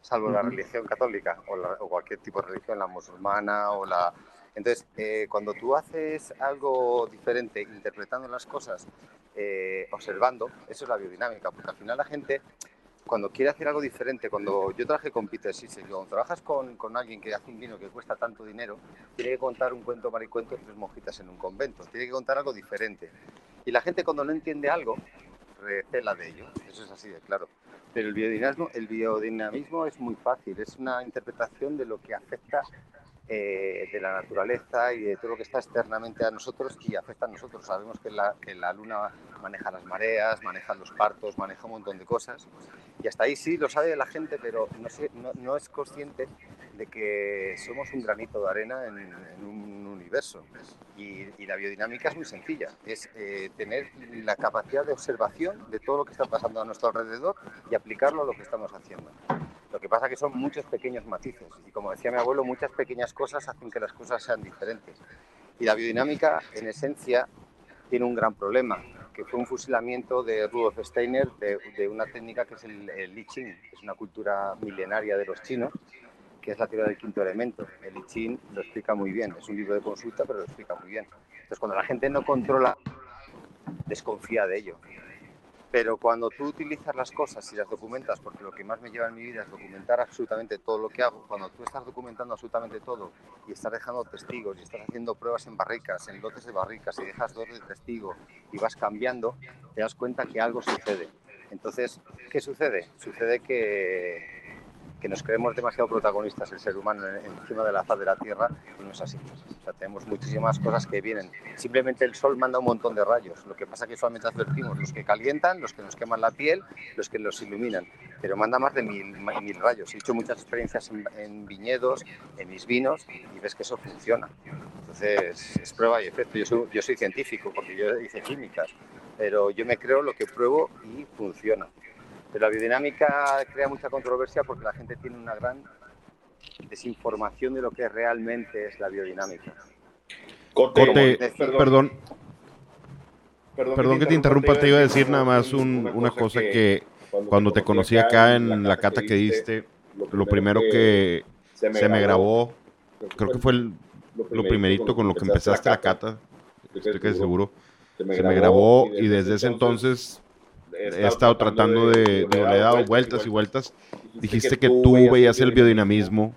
salvo la religión católica o, la- o cualquier tipo de religión, la musulmana o la... Entonces, eh, cuando tú haces algo diferente, interpretando las cosas, eh, observando, eso es la biodinámica, porque al final la gente, cuando quiere hacer algo diferente, cuando yo trabajé con Peter Sissel, cuando trabajas con, con alguien que hace un vino que cuesta tanto dinero, tiene que contar un cuento maricuento de tres monjitas en un convento, tiene que contar algo diferente. Y la gente cuando no entiende algo, recela de ello, eso es así claro. Pero el biodinamismo, el biodinamismo es muy fácil, es una interpretación de lo que afecta eh, de la naturaleza y de todo lo que está externamente a nosotros y afecta a nosotros. Sabemos que la, que la luna maneja las mareas, maneja los partos, maneja un montón de cosas. Y hasta ahí sí lo sabe la gente, pero no, se- no, no es consciente de que somos un granito de arena en, en un universo. Y, y la biodinámica es muy sencilla, es eh, tener la capacidad de observación de todo lo que está pasando a nuestro alrededor y aplicarlo a lo que estamos haciendo. Lo que pasa que son muchos pequeños matices y como decía mi abuelo, muchas pequeñas cosas hacen que las cosas sean diferentes. Y la biodinámica, en esencia, tiene un gran problema, que fue un fusilamiento de Rudolf Steiner de, una técnica que es el, el I Ching, que es una cultura milenaria de los chinos, que es la teoría del quinto elemento. El I Ching lo explica muy bien, es un libro de consulta, pero lo explica muy bien. Entonces, cuando la gente no controla, desconfía de ello. Pero cuando tú utilizas las cosas y las documentas, porque lo que más me lleva en mi vida es documentar absolutamente todo lo que hago, cuando tú estás documentando absolutamente todo y estás dejando testigos y estás haciendo pruebas en barricas, en lotes de barricas y dejas dos de testigo y vas cambiando, te das cuenta que algo sucede. Entonces, ¿qué sucede? Sucede que, que nos creemos demasiado protagonistas el ser humano en- encima de la faz de la Tierra y no es así. O sea, tenemos muchísimas cosas que vienen. Simplemente el sol manda un montón de rayos. Lo que pasa es que solamente advertimos los que calientan, los que nos queman la piel, los que los iluminan. Pero manda más de mil, rayos. He hecho muchas experiencias en, en viñedos, en mis vinos, y ves que eso funciona. Entonces, es prueba y efecto. Yo soy, yo soy científico porque yo hice químicas, pero yo me creo lo que pruebo y funciona. Pero la biodinámica crea mucha controversia porque la gente tiene una gran desinformación de lo que realmente es la biodinámica. Cote, Cote, perdón, perdón. Que te interrumpa, te iba a decir nada más un- una cosa que cuando te conocí acá en la cata que diste, lo primero que se me grabó, creo que fue el- lo primerito con lo que empezaste la cata, estoy casi seguro, se me grabó y desde ese entonces he estado tratando de, de- le he dado vueltas y vueltas. Dijiste que tú veías el biodinamismo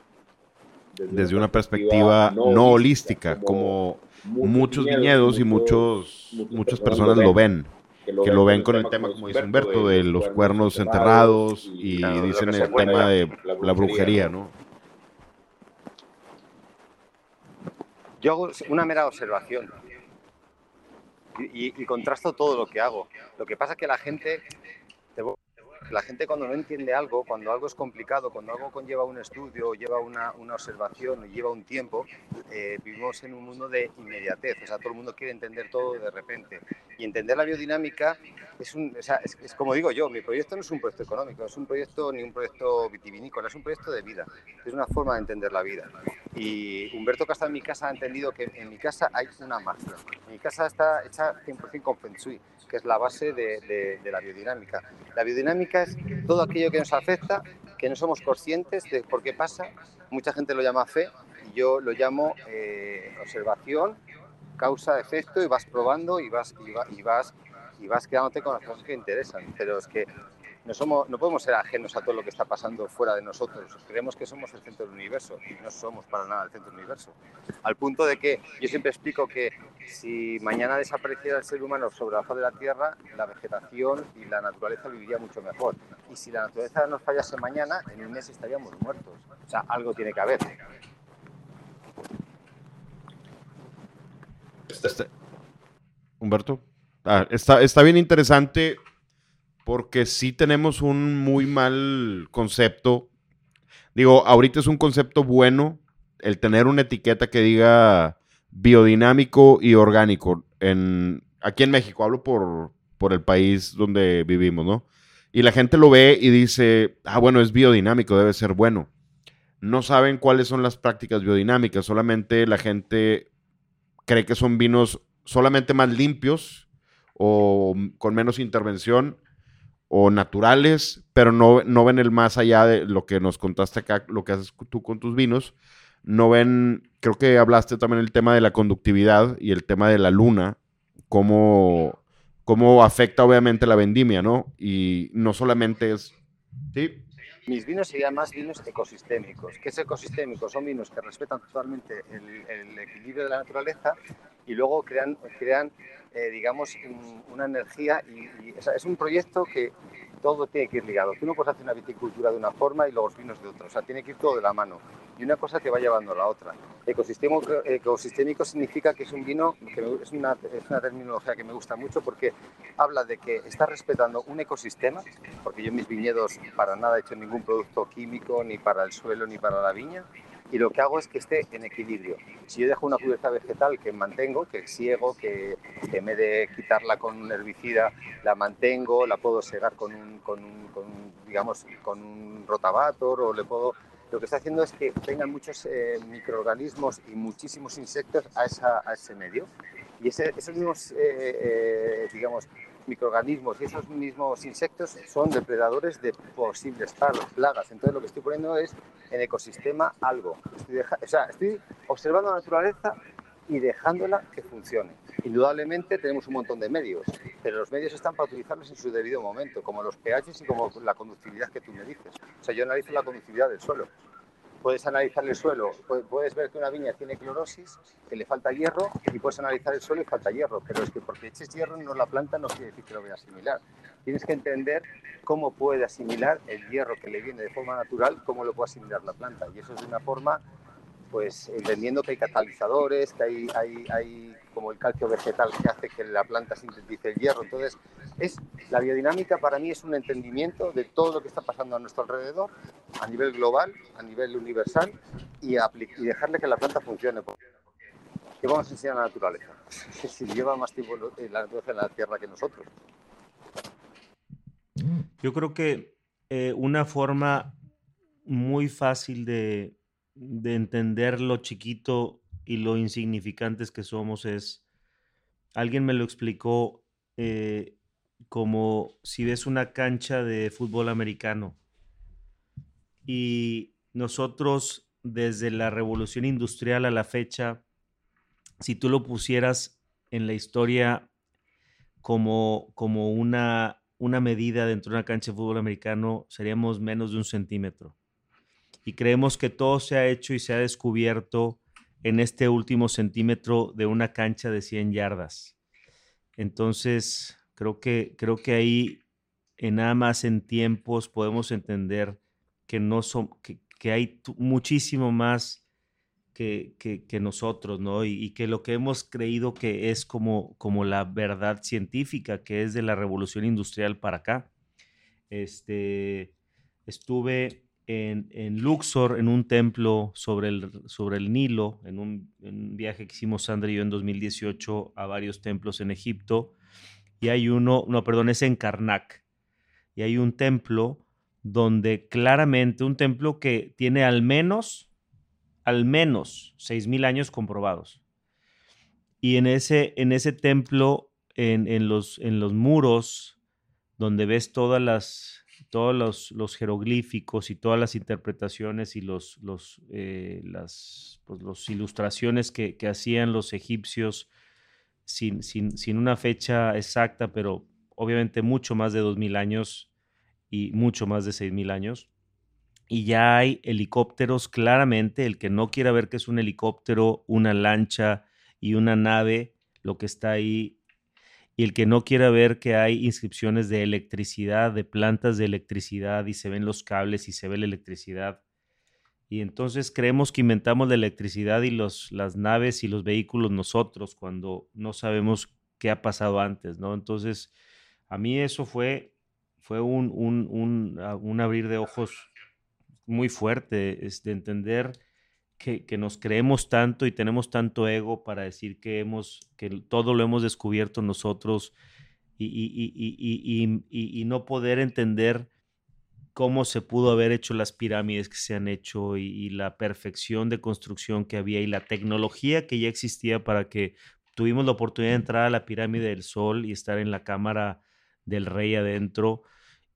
desde una perspectiva no holística, como muchos viñedos y muchos, muchas personas lo ven, que lo ven con el tema, como dice Humberto, de los cuernos enterrados y dicen el tema de la brujería, ¿no? Yo hago una mera observación y, contrasto todo lo que hago. Lo que pasa es que la gente, la gente cuando no entiende algo, cuando algo es complicado, cuando algo conlleva un estudio, lleva una, una observación, lleva un tiempo, eh, vivimos en un mundo de inmediatez. O sea, todo el mundo quiere entender todo de repente. Y entender la biodinámica es, un, o sea, es, es como digo yo, mi proyecto no es un proyecto económico, es un proyecto ni un proyecto vitivinícola, es un proyecto de vida. Es una forma de entender la vida. Y Humberto que ha estado en mi casa ha entendido que en mi casa hay una magia. Mi casa está hecha 100% con Feng Shui, que es la base de, de- de la biodinámica. La biodinámica es todo aquello que nos afecta, que no somos conscientes de por qué pasa. Mucha gente lo llama fe yo lo llamo eh, observación, causa, efecto y vas probando y vas, y, va- y vas, y vas quedándote con las cosas que interesan. Pero es que no, somos, no podemos ser ajenos a todo lo que está pasando fuera de nosotros. Creemos que somos el centro del universo y no somos para nada el centro del universo. Al punto de que yo siempre explico que si mañana desapareciera el ser humano sobre la faz de la Tierra, la vegetación y la naturaleza viviría mucho mejor. Y si la naturaleza nos fallase mañana, en un mes estaríamos muertos. O sea, algo tiene que haber. Humberto. Ah, está, está bien interesante porque sí tenemos un muy mal concepto. Digo, ahorita es un concepto bueno el tener una etiqueta que diga biodinámico y orgánico. En, aquí en México, hablo por, por el país donde vivimos, ¿no? Y la gente lo ve y dice, ah, bueno, es biodinámico, debe ser bueno. no saben cuáles son las prácticas biodinámicas, solamente la gente cree que son vinos solamente más limpios o con menos intervención o naturales, pero no, no ven el más allá de lo que nos contaste acá, lo que haces tú con tus vinos. No ven, creo que hablaste también el tema de la conductividad y el tema de la luna, cómo, cómo afecta obviamente la vendimia, ¿no? Y no solamente es... ¿Sí? Mis vinos serían más vinos ecosistémicos. ¿Qué es ecosistémico? Son vinos que respetan totalmente el, el equilibrio de la naturaleza y luego crean, crean eh, digamos, un- una energía y, es un proyecto que todo tiene que ir ligado. Tú no puedes hacer una viticultura de una forma y los vinos de otra. O sea, tiene que ir todo de la mano. Y una cosa te va llevando a la otra. Ecosistémico, ecosistémico significa que es un vino, que es, una, es una terminología que me gusta mucho porque habla de que está respetando un ecosistema, porque yo en mis viñedos para nada he hecho ningún producto químico, ni para el suelo, ni para la viña, y lo que hago es que esté en equilibrio. Si yo dejo una cubierta vegetal que mantengo, que ciego, que en vez de quitarla con un herbicida, la mantengo, la puedo segar con un, con un- con un, digamos, con un rotavator o le puedo... Lo que está haciendo es que vengan muchos eh, microorganismos y muchísimos insectos a, esa- a ese medio. Y ese- esos mismos, eh, eh, digamos, microorganismos y esos mismos insectos son depredadores de posibles plagas. Entonces lo que estoy poniendo es en ecosistema algo. Estoy, deja- observando la naturaleza y dejándola que funcione. Indudablemente tenemos un montón de medios, pero los medios están para utilizarlos en su debido momento, como los pHs y como la conductividad que tú me dices. O sea, yo analizo la conductividad del suelo. Puedes analizar el suelo, pu- puedes ver que una viña tiene clorosis, que le falta hierro, y puedes analizar el suelo y falta hierro, pero es que porque eches hierro no la planta no quiere decir que lo vaya a asimilar. Tienes que entender cómo puede asimilar el hierro que le viene de forma natural, cómo lo puede asimilar la planta. Y eso es de una forma pues entendiendo que hay catalizadores, que hay, hay, hay como el calcio vegetal que hace que la planta sintetice el hierro. Entonces, es, la biodinámica para mí es un entendimiento de todo lo que está pasando a nuestro alrededor, a nivel global, a nivel universal, y, y dejarle que la planta funcione. ¿Qué vamos a enseñar a la naturaleza? si lleva más tiempo en la naturaleza en la tierra que nosotros. Yo creo que eh, una forma muy fácil de, de entender lo chiquito y lo insignificantes que somos es, alguien me lo explicó eh, como si ves una cancha de fútbol americano y nosotros desde la revolución industrial a la fecha, si tú lo pusieras en la historia como, como una, una medida dentro de una cancha de fútbol americano, seríamos menos de un centímetro. Y creemos que todo se ha hecho y se ha descubierto en este último centímetro de una cancha de 100 yardas. Entonces, creo que, creo que ahí, en nada más en tiempos, podemos entender que, no son, que, que hay muchísimo más que, que- que nosotros, ¿no? Y, y que lo que hemos creído que es como, como la verdad científica, que es de la revolución industrial para acá. Este, estuve en, Luxor, en un templo sobre el, sobre el Nilo, en un, viaje que hicimos Sandra y yo en 2018 a varios templos en Egipto. Y hay uno, no, perdón, es en Karnak. Y hay un templo donde claramente, un templo que tiene al menos, al menos 6.000 años comprobados. Y en ese, en ese templo, en los, en los muros, donde ves todas las, todos los, los jeroglíficos y todas las interpretaciones y los, los, eh, las pues, ilustraciones que, que hacían los egipcios sin, sin, sin una fecha exacta, pero obviamente mucho más de 2.000 años y mucho más de 6.000 años. Y ya hay helicópteros, claramente, el que no quiera ver que es un helicóptero, una lancha y una nave, lo que está ahí y el que no quiera ver que hay inscripciones de electricidad, de plantas de electricidad y se ven los cables y se ve la electricidad. Y entonces creemos que inventamos la electricidad y los, las naves y los vehículos nosotros cuando no sabemos qué ha pasado antes, ¿no? Entonces, a mí eso fue, fue un, un, un, ah, un abrir de ojos muy fuerte, es de entender que, que, nos creemos tanto y tenemos tanto ego para decir que, hemos, que todo lo hemos descubierto nosotros y, y, y, y no poder entender cómo se pudo haber hecho las pirámides que se han hecho y, y la perfección de construcción que había y la tecnología que ya existía para que tuvimos la oportunidad de entrar a la pirámide del Sol y estar en la cámara del rey adentro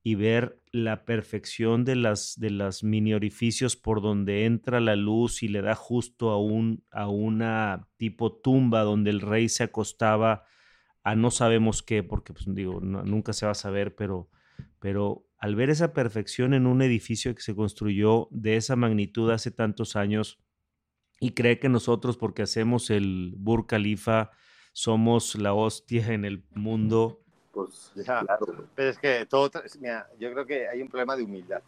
y ver la perfección de las, de las mini orificios por donde entra la luz y le da justo a, un, a una tipo tumba donde el rey se acostaba a no sabemos qué, porque pues digo, no- nunca se va a saber, pero, pero al ver esa perfección en un edificio que se construyó de esa magnitud hace tantos años y cree que nosotros porque hacemos el Burj Khalifa somos la hostia en el mundo. Pues ya, pero es que todo, mira, yo creo que hay un problema de humildad.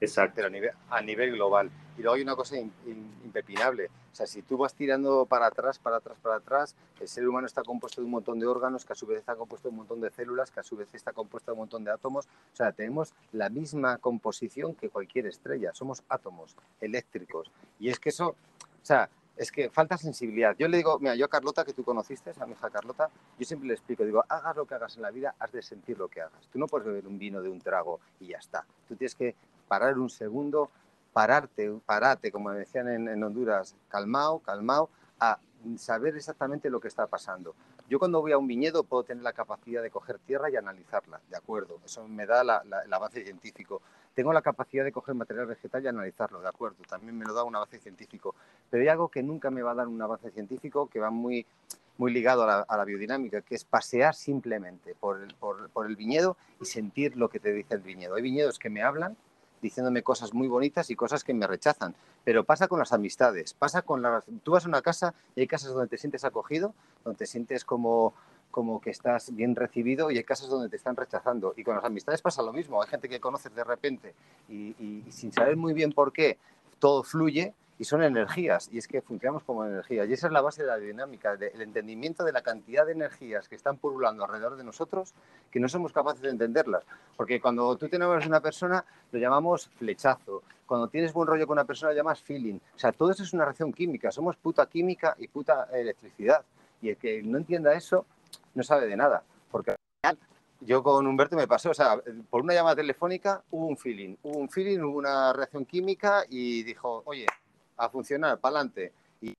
Exacto. pero a nivel, a nivel global. Y luego hay una cosa in- in- impepinable. O sea, si tú vas tirando para atrás, para atrás, para atrás, el ser humano está compuesto de un montón de órganos, que a su vez está compuesto de un montón de células, que a su vez está compuesto de un montón de átomos. O sea, tenemos la misma composición que cualquier estrella. Somos átomos eléctricos. Y es que eso, o sea, es que falta sensibilidad. Yo le digo, mira, yo a Carlota, que tú conociste, a mi hija Carlota, yo siempre le explico, digo, hagas lo que hagas en la vida, has de sentir lo que hagas. Tú no puedes beber un vino de un trago y ya está. Tú tienes que parar un segundo, pararte, parate, como decían en, en Honduras, calmao, calmao, a saber exactamente lo que está pasando. Yo cuando voy a un viñedo puedo tener la capacidad de coger tierra y analizarla, de acuerdo, eso me da la- la- el avance científico. Tengo la capacidad de coger material vegetal y analizarlo, de acuerdo, también me lo da un avance científico. Pero hay algo que nunca me va a dar un avance científico que va muy, muy ligado a la, biodinámica, que es pasear simplemente por el, por- el viñedo y sentir lo que te dice el viñedo. Hay viñedos que me hablan diciéndome cosas muy bonitas y cosas que me rechazan. Pero pasa con las amistades, pasa con la... Tú vas a una casa y hay casas donde te sientes acogido, donde te sientes como, como que estás bien recibido y hay casas donde te están rechazando. Y con las amistades pasa lo mismo. Hay gente que conoces de repente y, y- y sin saber muy bien por qué, todo fluye y son energías. Y es que funcionamos como energías. Y esa es la base de la dinámica, de- el entendimiento de la cantidad de energías que están pululando alrededor de nosotros que no somos capaces de entenderlas. Porque cuando tú te enamoras de una persona, lo llamamos flechazo. Cuando tienes buen rollo con una persona, lo llamas feeling. O sea, todo eso es una reacción química. Somos puta química y puta electricidad. Y el que no entienda eso, no sabe de nada. Porque yo con Humberto me pasó, o sea, por una llamada telefónica hubo un feeling. Hubo un feeling, hubo una reacción química y dijo, oye, a funcionar, para adelante. Y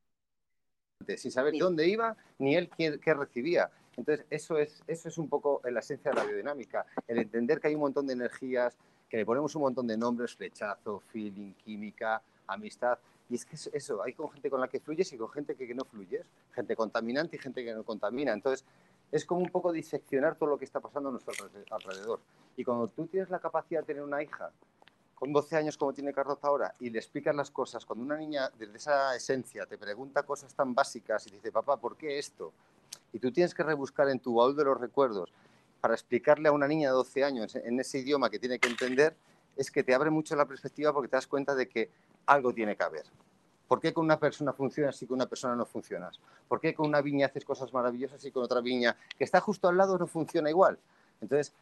sin saber dónde iba ni él qué, qué recibía. Entonces, eso es, eso es un poco la esencia de la biodinámica, el entender que hay un montón de energías, que le ponemos un montón de nombres, flechazo, feeling, química, amistad. Y es que es eso, hay con gente con la que fluyes y con gente que, que no fluyes, gente contaminante y gente que no contamina. Entonces, es como un poco diseccionar todo lo que está pasando a nuestro alre- alrededor. Y cuando tú tienes la capacidad de tener una hija con 12 años como tiene Carlota ahora y le explicas las cosas, cuando una niña desde esa esencia te pregunta cosas tan básicas y dice, papá, ¿por qué esto? Y tú tienes que rebuscar en tu baúl de los recuerdos para explicarle a una niña de 12 años en ese idioma que tiene que entender, es que te abre mucho la perspectiva porque te das cuenta de que algo tiene que haber. ¿Por qué con una persona funcionas y con una persona no funcionas? ¿Por qué con una viña haces cosas maravillosas y con otra viña que está justo al lado no funciona igual? Entonces,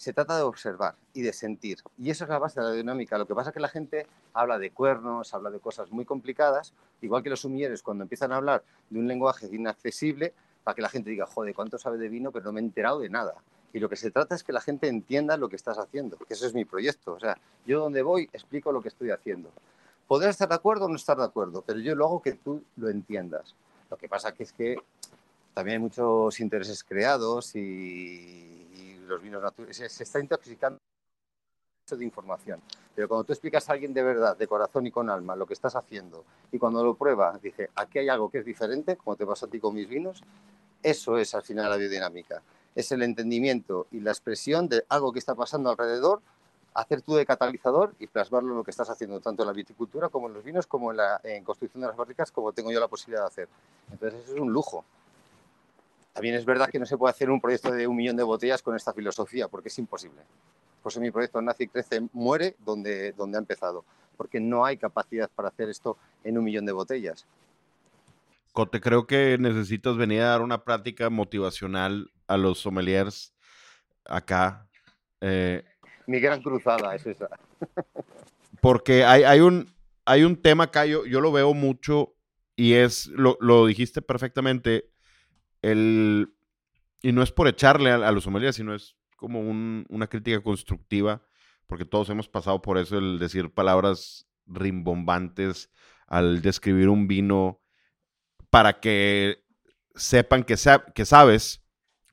se trata de observar y de sentir. Y eso es la base de la dinámica. Lo que pasa es que la gente habla de cuernos, habla de cosas muy complicadas, igual que los sumilleres cuando empiezan a hablar de un lenguaje inaccesible, para que la gente diga, joder, ¿cuánto sabe de vino? Pero no me he enterado de nada. Y lo que se trata es que la gente entienda lo que estás haciendo, que eso es mi proyecto. O sea, yo donde voy explico lo que estoy haciendo. Podrás estar de acuerdo o no estar de acuerdo, pero yo lo hago que tú lo entiendas. Lo que pasa que es que también hay muchos intereses creados y, y los vinos naturales. Se, se está intoxicando de información. Pero cuando tú explicas a alguien de verdad, de corazón y con alma, lo que estás haciendo, y cuando lo prueba, dice, aquí hay algo que es diferente, como te pasa a ti con mis vinos, eso es al final la biodinámica. Es el entendimiento y la expresión de algo que está pasando alrededor, hacer tú de catalizador y plasmarlo en lo que estás haciendo, tanto en la viticultura como en los vinos, como en la construcción de las barricas, como tengo yo la posibilidad de hacer. Entonces eso es un lujo. También es verdad que no se puede hacer un proyecto de un millón de botellas con esta filosofía, porque es imposible. Por eso mi proyecto Nace y Crece muere donde, donde ha empezado, porque no hay capacidad para hacer esto en un millón de botellas. Cote, creo que necesitas venir a dar una práctica motivacional a los sommeliers acá. eh, Mi gran cruzada es esa. porque hay, hay, un, hay un tema acá, yo, yo lo veo mucho y es, lo, lo dijiste perfectamente, el, y no es por echarle a, a los sommeliers, sino es como un- una crítica constructiva, porque todos hemos pasado por eso, el decir palabras rimbombantes al describir un vino para que sepan que, sa- que sabes,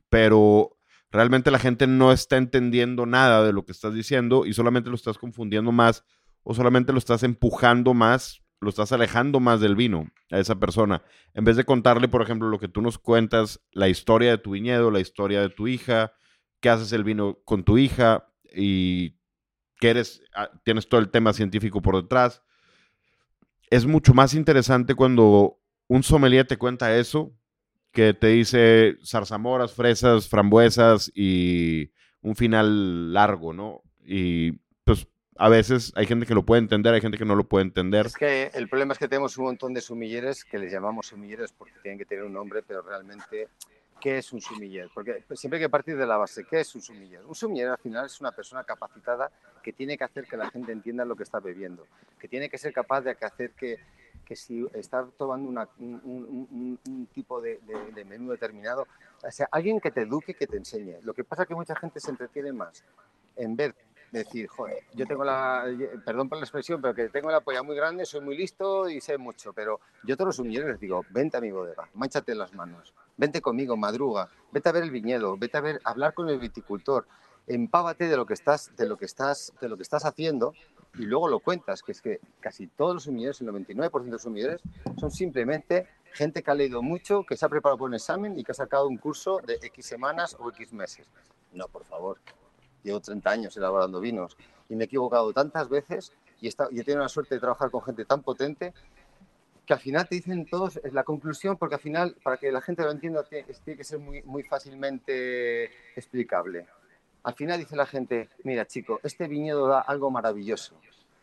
pero realmente la gente no está entendiendo nada de lo que estás diciendo y solamente lo estás confundiendo más o solamente lo estás empujando más, lo estás alejando más del vino a esa persona. En vez de contarle, por ejemplo, lo que tú nos cuentas, la historia de tu viñedo, la historia de tu hija, qué haces el vino con tu hija y que eres, ah, tienes todo el tema científico por detrás. Es mucho más interesante cuando un sommelier te cuenta eso, que te dice zarzamoras, fresas, frambuesas y un final largo, ¿no? Y pues a veces hay gente que lo puede entender, hay gente que no lo puede entender. Es que el problema es que tenemos un montón de sumilleres que les llamamos sumilleres porque tienen que tener un nombre, pero realmente, ¿qué es un sumiller? Porque siempre hay que partir de la base, ¿qué es un sumiller? Un sumiller al final es una persona capacitada que tiene que hacer que la gente entienda lo que está bebiendo, que tiene que ser capaz de hacer que, que si está tomando un, tipo de, menú determinado, o sea, alguien que te eduque, que te enseñe. Lo que pasa es que mucha gente se entretiene más en ver decir, joder, yo tengo la, perdón por la expresión, pero que tengo la polla muy grande, soy muy listo y sé mucho, pero yo todos los sumilleros les digo, vente a mi bodega, manchate las manos, vente conmigo, madruga, vete a ver el viñedo, vete a ver, hablar con el viticultor, empávate de lo que estás, de lo que estás, de lo que estás haciendo y luego lo cuentas, que es que casi todos los sumilleros, el 99% de los sumilleros, son simplemente gente que ha leído mucho, que se ha preparado por un examen y que ha sacado un curso de X semanas o X meses. No, por favor. Llevo 30 años elaborando vinos y me he equivocado tantas veces y he, estado- y he tenido la suerte de trabajar con gente tan potente que al final te dicen todos es la conclusión, porque al final, para que la gente lo entienda, tiene, tiene que ser muy, muy fácilmente explicable. Al final dice la gente, mira chico, este viñedo da algo maravilloso.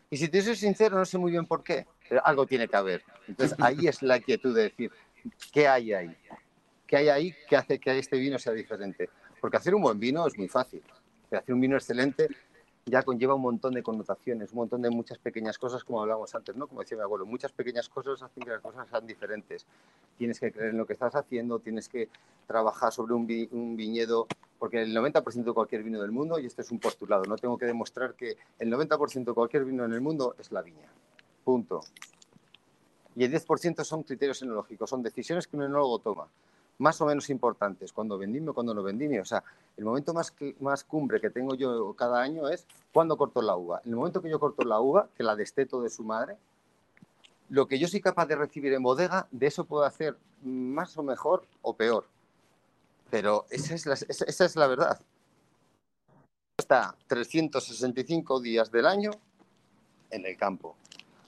Y si te soy sincero, no sé muy bien por qué, pero algo tiene que haber. Entonces ahí es la quietud de decir, ¿qué hay ahí? ¿Qué hay ahí que hace que este vino sea diferente? Porque hacer un buen vino es muy fácil. Hacer un vino excelente ya conlleva un montón de connotaciones, un montón de muchas pequeñas cosas, como hablábamos antes, ¿no? Como decía mi abuelo, muchas pequeñas cosas hacen que las cosas sean diferentes. Tienes que creer en lo que estás haciendo, tienes que trabajar sobre un, vi- un viñedo, porque el 90% de cualquier vino del mundo, y este es un postulado, no tengo que demostrar que el 90% de cualquier vino en el mundo es la viña. Punto. Y el 10% son criterios enológicos, son decisiones que un enólogo toma, más o menos importantes, cuando vendime o cuando no vendime. O sea, el momento más, más cumbre que tengo yo cada año es cuando corto la uva. En el momento que yo corto la uva, que la desteto de su madre, lo que yo soy capaz de recibir en bodega, de eso puedo hacer más o mejor o peor. Pero esa es la, esa- esa es la verdad. Está 365 días del año en el campo,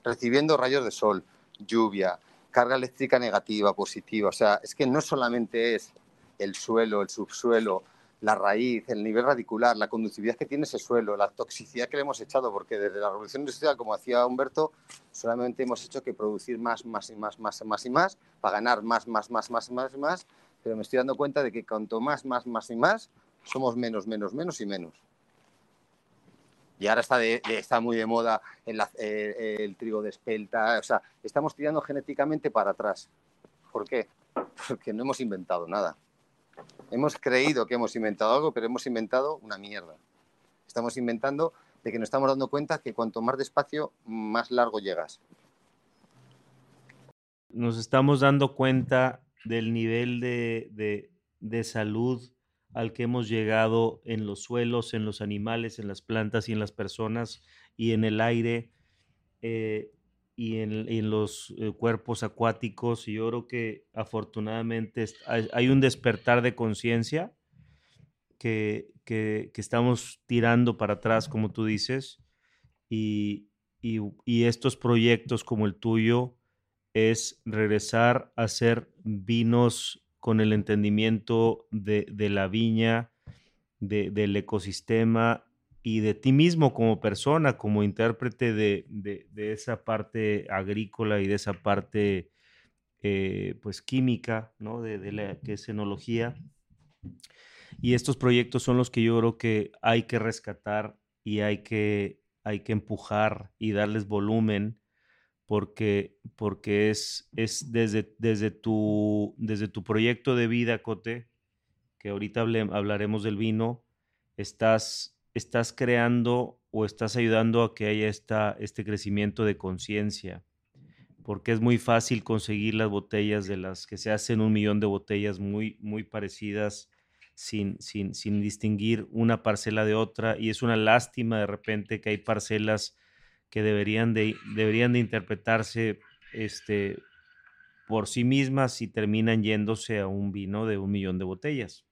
recibiendo rayos de sol, lluvia, carga eléctrica negativa, positiva. O sea, es que no solamente es el suelo, el subsuelo, la raíz, el nivel radicular, la conductividad que tiene ese suelo, la toxicidad que le hemos echado, porque desde la revolución industrial, como hacía Humberto, solamente hemos hecho que producir más, más y más, más, más y más, para ganar más, más, más, más, más más, pero me estoy dando cuenta de que cuanto más, más, más y más, somos menos, menos, menos y menos. Y ahora está, está muy de moda az- eh, el trigo de espelta, o sea, estamos tirando genéticamente para atrás. ¿Por qué? Porque no hemos inventado nada. Hemos creído que hemos inventado algo, pero hemos inventado una mierda. Estamos inventando de que nos estamos dando cuenta que cuanto más despacio, más largo llegas. nos estamos dando cuenta del nivel de, de- de salud al que hemos llegado en los suelos, en los animales, en las plantas y en las personas y en el aire eh, y en, los eh, cuerpos acuáticos. Y yo creo que afortunadamente hay, un despertar de conciencia que, que- que estamos tirando para atrás, como tú dices, y, y- y estos proyectos como el tuyo es regresar a hacer vinos con el entendimiento de, la viña, de- del ecosistema y de ti mismo como persona, como intérprete de, esa parte agrícola y de esa parte eh, pues química, ¿no? De la que es enología. Y estos proyectos son los que yo creo que hay que rescatar y hay que, hay que empujar y darles volumen porque, porque es, es desde, desde, tu, desde tu proyecto de vida, Cote, que ahorita hablaremos del vino, estás, estás creando o estás ayudando a que haya esta, este crecimiento de conciencia? Porque es muy fácil conseguir las botellas de las que se hacen un millón de botellas muy, muy parecidas sin, sin, sin distinguir una parcela de otra y es una lástima de repente que hay parcelas que deberían de, deberían de interpretarse este, por sí mismas y terminan yéndose a un vino de un millón de botellas.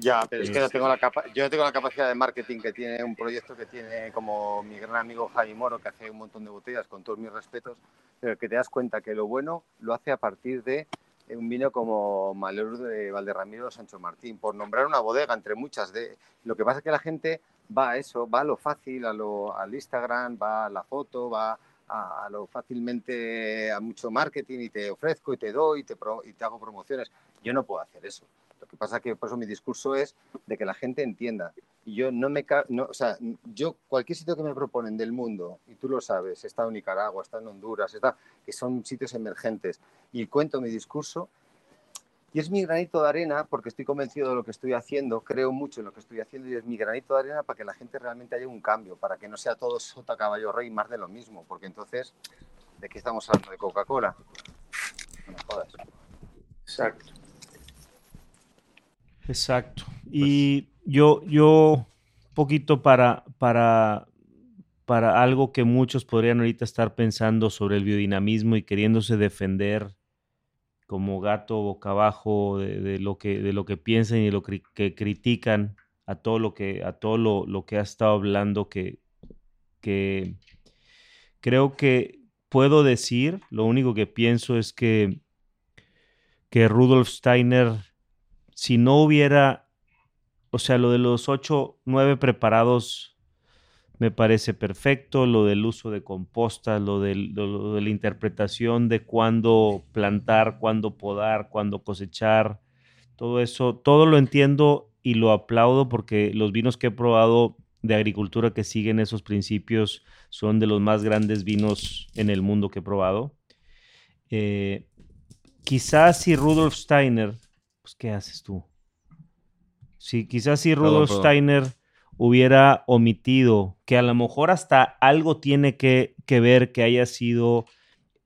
Ya, pero es que no Este- tengo la capa yo no tengo la capacidad de marketing que tiene un proyecto que tiene como mi gran amigo Javi Moro, que hace un montón de botellas, con todos mis respetos, pero que te das cuenta que lo bueno lo hace a partir de un vino como Malheur de Valderramiro o Sancho Martín, por nombrar una bodega entre muchas. de Lo que pasa es que la gente va a eso, va a lo fácil, a lo, al Instagram, va a la foto, va a, lo fácilmente a mucho marketing y te ofrezco y te doy y te, pro- y te hago promociones. Yo no puedo hacer eso. Lo que pasa que por eso mi discurso es de que la gente entienda. Yo no me... No, o sea, yo cualquier sitio que me proponen del mundo, y tú lo sabes, he estado en Nicaragua, he estado en Honduras, está, que son sitios emergentes, y cuento mi discurso, y es mi granito de arena, porque estoy convencido de lo que estoy haciendo, creo mucho en lo que estoy haciendo, y es mi granito de arena para que la gente realmente haya un cambio, para que no sea todo sota caballo rey, más de lo mismo, porque entonces, ¿de qué estamos hablando? ¿De Coca-Cola? No me jodas. Exacto. Exacto. Y yo, yo, poquito para, para, para algo que muchos podrían ahorita estar pensando sobre el biodinamismo y queriéndose defender como gato boca abajo de, lo que de lo que piensan y lo que critican a todo lo que a todo lo, lo que ha estado hablando que, que creo que puedo decir, lo único que pienso es que que Rudolf Steiner si no hubiera, o sea, lo de los ocho, nueve preparados me parece perfecto, lo del uso de composta, lo, del- lo- de la interpretación de cuándo plantar, cuándo podar, cuándo cosechar, todo eso, todo lo entiendo y lo aplaudo porque los vinos que he probado de agricultura que siguen esos principios son de los más grandes vinos en el mundo que he probado. Eh, quizás si Rudolf Steiner, pues ¿qué haces tú? Si quizás si Perdón, Rudolf perdón. Steiner hubiera omitido, que a lo mejor hasta algo tiene que, que ver que haya sido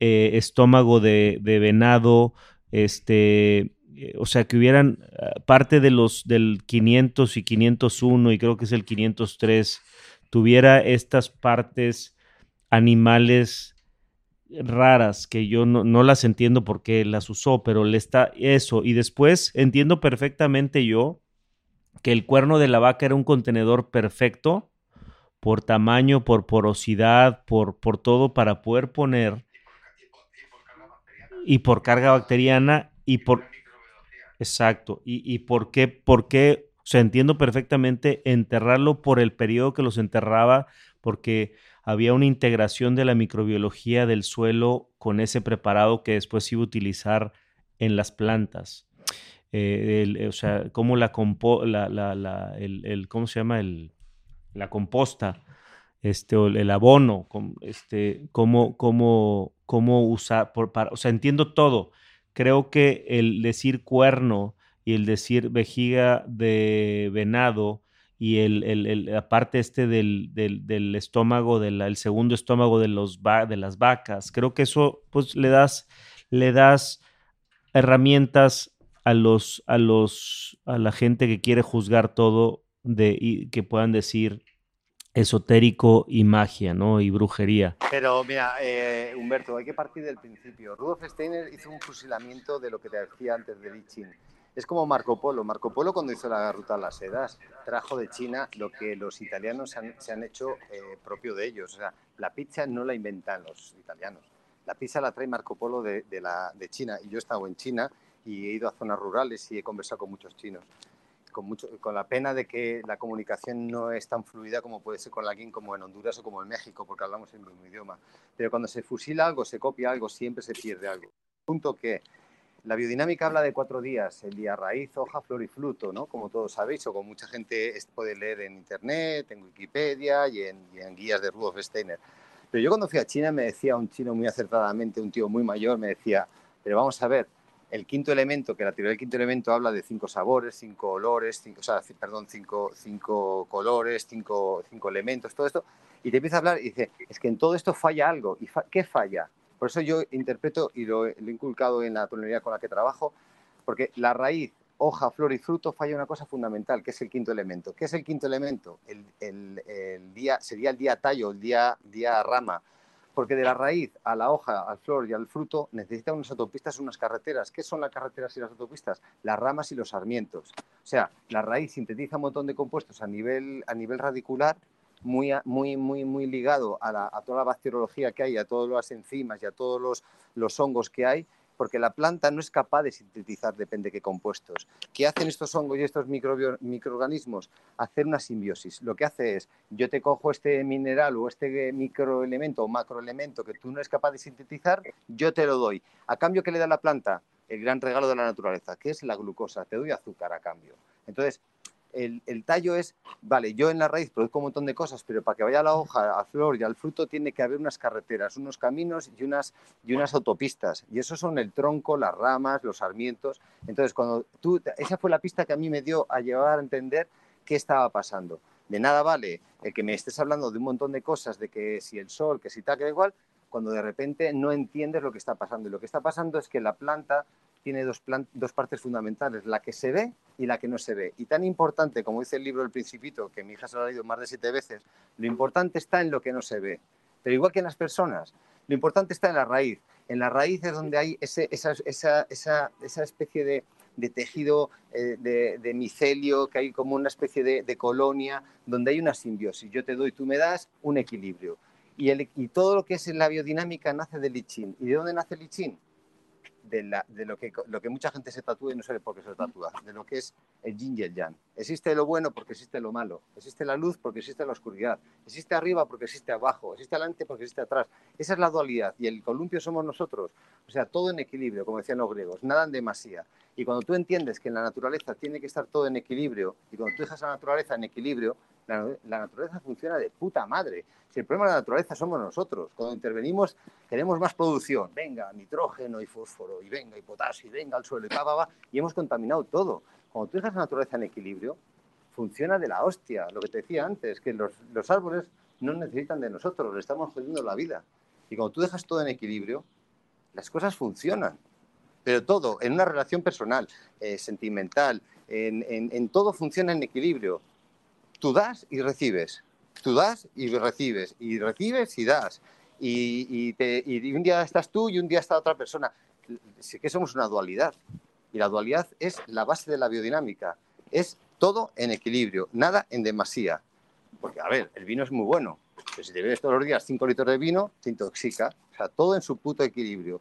eh, estómago de, de venado, este, eh, o sea, que hubieran ah, parte de los del 500 y 501 y creo que es el 503, tuviera estas partes animales raras que yo no, no las entiendo por qué las usó, pero le está eso. Y después entiendo perfectamente yo que el cuerno de la vaca era un contenedor perfecto por tamaño, por porosidad, por, por todo para poder poner y por carga bacteriana. y por exacto. Y, y por qué por qué o sea entiendo perfectamente enterrarlo por el periodo que los enterraba porque había una integración de la microbiología del suelo con ese preparado que después iba a utilizar en las plantas. Eh, el- o sea, cómo la, compo la, la- el, ¿cómo se llama? El, la composta, este, o el, abono, este, cómo, cómo, cómo usar, por, para, o sea, entiendo todo. Creo que el decir cuerno y el decir vejiga de venado y el, el- la parte este del, del- del estómago, del el segundo estómago de, los de las vacas, creo que eso pues le das, le das herramientas a los, a los, a la gente que quiere juzgar todo de, y que puedan decir esotérico y magia, ¿no? Y brujería. Pero mira, eh, Humberto, hay que partir del principio. Rudolf Steiner hizo un fusilamiento de lo que te decía antes de Li. Es como Marco Polo. Marco Polo cuando hizo la ruta a las sedas trajo de China lo que los italianos se han, se han hecho eh, propio de ellos. O sea, la pizza no la inventan los italianos. La pizza la trae Marco Polo de, de la, de China. Y yo he estado en China y he ido a zonas rurales y he conversado con muchos chinos. Con, mucho, con la pena de que la comunicación no es tan fluida como puede ser con alguien como en Honduras o como en México, porque hablamos el mismo idioma. Pero cuando se fusila algo, se copia algo, siempre se pierde algo. Punto que la biodinámica habla de cuatro días, el día raíz, hoja, flor y fruto, ¿no? Como todos sabéis, o como mucha gente puede leer en internet, en Wikipedia y en, y en guías de Rudolf Steiner. Pero yo cuando fui a China me decía un chino muy acertadamente, un tío muy mayor, me decía, pero vamos a ver, el quinto elemento, que la teoría del quinto elemento habla de cinco sabores, cinco olores, cinco, perdón, cinco, cinco colores, cinco, cinco elementos, todo esto, y te empieza a hablar y dice, es que en todo esto falla algo. ¿Y qué falla? Por eso yo interpreto y lo, he- inculcado en la tonalidad con la que trabajo, porque la raíz, hoja, flor y fruto falla una cosa fundamental, que es el quinto elemento. ¿Qué es el quinto elemento? El, el- el día, sería el día tallo, el día, día rama. Porque de la raíz a la hoja, al flor y al fruto necesitan unas autopistas, unas carreteras. ¿Qué son las carreteras y las autopistas? Las ramas y los sarmientos. O sea, la raíz sintetiza un montón de compuestos a nivel, a nivel radicular, muy, muy, muy, muy ligado a, la- toda la bacteriología que hay, a todas las enzimas y a todos los, los hongos que hay, porque la planta no es capaz de sintetizar depende de qué compuestos. ¿Qué hacen estos hongos y estos microorganismos? Hacer una simbiosis. Lo que hace es, yo te cojo este mineral o este microelemento o macroelemento que tú no eres capaz de sintetizar, yo te lo doy. ¿A cambio qué le da la planta? El gran regalo de la naturaleza, que es la glucosa. Te doy azúcar a cambio. Entonces, el, el tallo es, vale, yo en la raíz produzco un montón de cosas, pero para que vaya la hoja, a flor y al fruto tiene que haber unas carreteras, unos caminos y unas, y unas autopistas. Y esos son el tronco, las ramas, los sarmientos. Entonces, cuando tú, esa fue la pista que a mí me dio a llevar a entender qué estaba pasando. De nada vale el que me estés hablando de un montón de cosas, de que si el sol, que si tal, que igual, cuando de repente no entiendes lo que está pasando. Y lo que está pasando es que la planta tiene dos, plan- dos partes fundamentales, la que se ve y la que no se ve. Y tan importante, como dice el libro El Principito, que mi hija se lo ha leído más de siete veces, lo importante está en lo que no se ve. Pero igual que en las personas, lo importante está en la raíz. En la raíz es donde hay ese- esa, esa- esa- esa especie de, de tejido eh, de, de micelio, que hay como una especie de, de colonia, donde hay una simbiosis. Yo te doy, tú me das un equilibrio. Y, el- y todo lo que es la biodinámica nace del lichín. ¿Y de dónde nace el lichín? De, lo, que, mucha gente se tatúa y no sabe por qué se lo tatúa, de lo que es el yin y el yang. Existe lo bueno porque existe lo malo, existe la luz porque existe la oscuridad, existe arriba porque existe abajo, existe adelante porque existe atrás. Esa es la dualidad y el columpio somos nosotros. O sea, todo en equilibrio, como decían los griegos, nada en demasía. Y cuando tú entiendes que en la naturaleza tiene que estar todo en equilibrio y cuando tú dejas la naturaleza en equilibrio, la, naturaleza funciona de puta madre. Si el problema de la naturaleza somos nosotros, cuando intervenimos queremos más producción, venga, nitrógeno y fósforo, y venga, y potasio, y venga al suelo, y pa, pa, pa, y hemos contaminado todo. Cuando tú dejas la naturaleza en equilibrio, funciona de la hostia. Lo que te decía antes, que los, los árboles no necesitan de nosotros, le estamos jodiendo la vida. Y cuando tú dejas todo en equilibrio, las cosas funcionan. Pero todo, en una relación personal, eh, sentimental, en, en- en todo funciona en equilibrio. Tú das y recibes. Tú das y recibes. Y recibes y das. Y, y te- y un día estás tú y un día está otra persona. Sí que somos una dualidad. Y la dualidad es la base de la biodinámica. Es todo en equilibrio, nada en demasía. Porque, a ver, el vino es muy bueno. Pero si te bebes todos los días 5 litros de vino, te intoxica. O sea, todo en su puto equilibrio.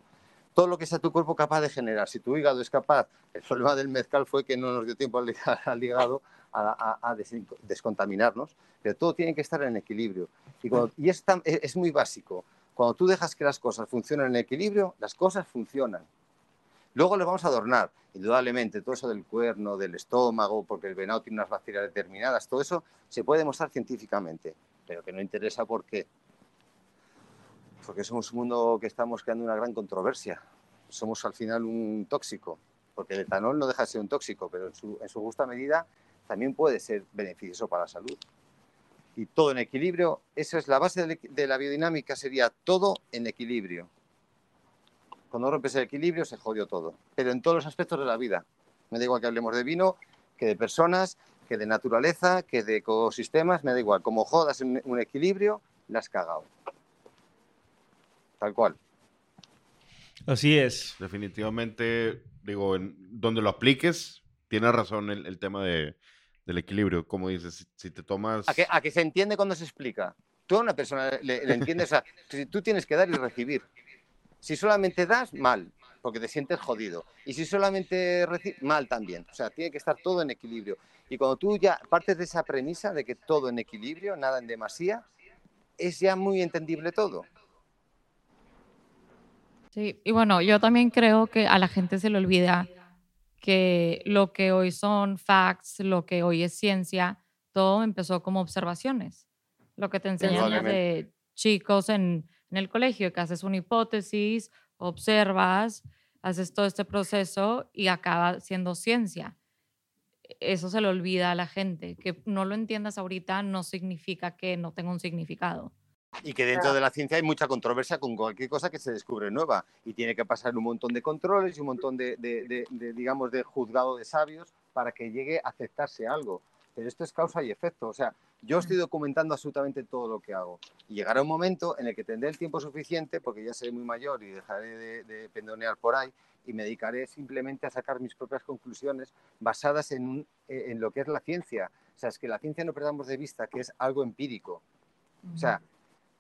Todo lo que sea tu cuerpo capaz de generar. Si tu hígado es capaz, el problema del mezcal fue que no nos dio tiempo al hígado- al hígado a, a- a des- descontaminarnos, pero todo tiene que estar en equilibrio. Y, cuando- y es, tan- es es muy básico. Cuando tú dejas que las cosas funcionen en equilibrio, las cosas funcionan. Luego les vamos a adornar, indudablemente, todo eso del cuerno, del estómago, porque el venado tiene unas bacterias determinadas, todo eso se puede demostrar científicamente, pero que no interesa por qué. Porque somos un mundo que estamos creando una gran controversia. Somos al final un tóxico, porque el etanol no deja de ser un tóxico, pero en su, en su justa medida también puede ser beneficioso para la salud. Y todo en equilibrio, esa es la base de, la biodinámica, sería todo en equilibrio. Cuando rompes el equilibrio se jodió todo, pero en todos los aspectos de la vida. Me da igual que hablemos de vino, que de personas, que de naturaleza, que de ecosistemas, me da igual. Como jodas en un equilibrio, la has cagado. Tal cual. Así es. Definitivamente, digo, en donde lo apliques, tienes razón el, el tema de, del equilibrio. Como dices, si, si te tomas... A que, a que se entiende cuando se explica. Tú a una persona le, le entiendes, o sea, si tú tienes que dar y recibir. Si solamente das, mal, porque te sientes jodido. Y si solamente recibes, mal también. O sea, tiene que estar todo en equilibrio. Y cuando tú ya partes de esa premisa de que todo en equilibrio, nada en demasía, es ya muy entendible todo. Sí, y bueno, yo también creo que a la gente se le olvida que lo que hoy son facts, lo que hoy es ciencia, todo empezó como observaciones. Lo que te enseñan desde chicos en, en el colegio, que haces una hipótesis, observas, haces todo este proceso y acaba siendo ciencia. Eso se le olvida a la gente. Que no lo entiendas ahorita no significa que no tenga un significado. Y que dentro de la ciencia hay mucha controversia con cualquier cosa que se descubre nueva y tiene que pasar un montón de controles y un montón de, de- de- de, digamos, de juzgado de sabios para que llegue a aceptarse algo. Pero esto es causa y efecto. O sea, yo estoy documentando absolutamente todo lo que hago. Y llegará un momento en el que tendré el tiempo suficiente, porque ya seré muy mayor y dejaré de, pendonear por ahí, y me dedicaré simplemente a sacar mis propias conclusiones basadas en, un- en lo que es la ciencia. O sea, es que la ciencia no perdamos de vista que es algo empírico. O sea,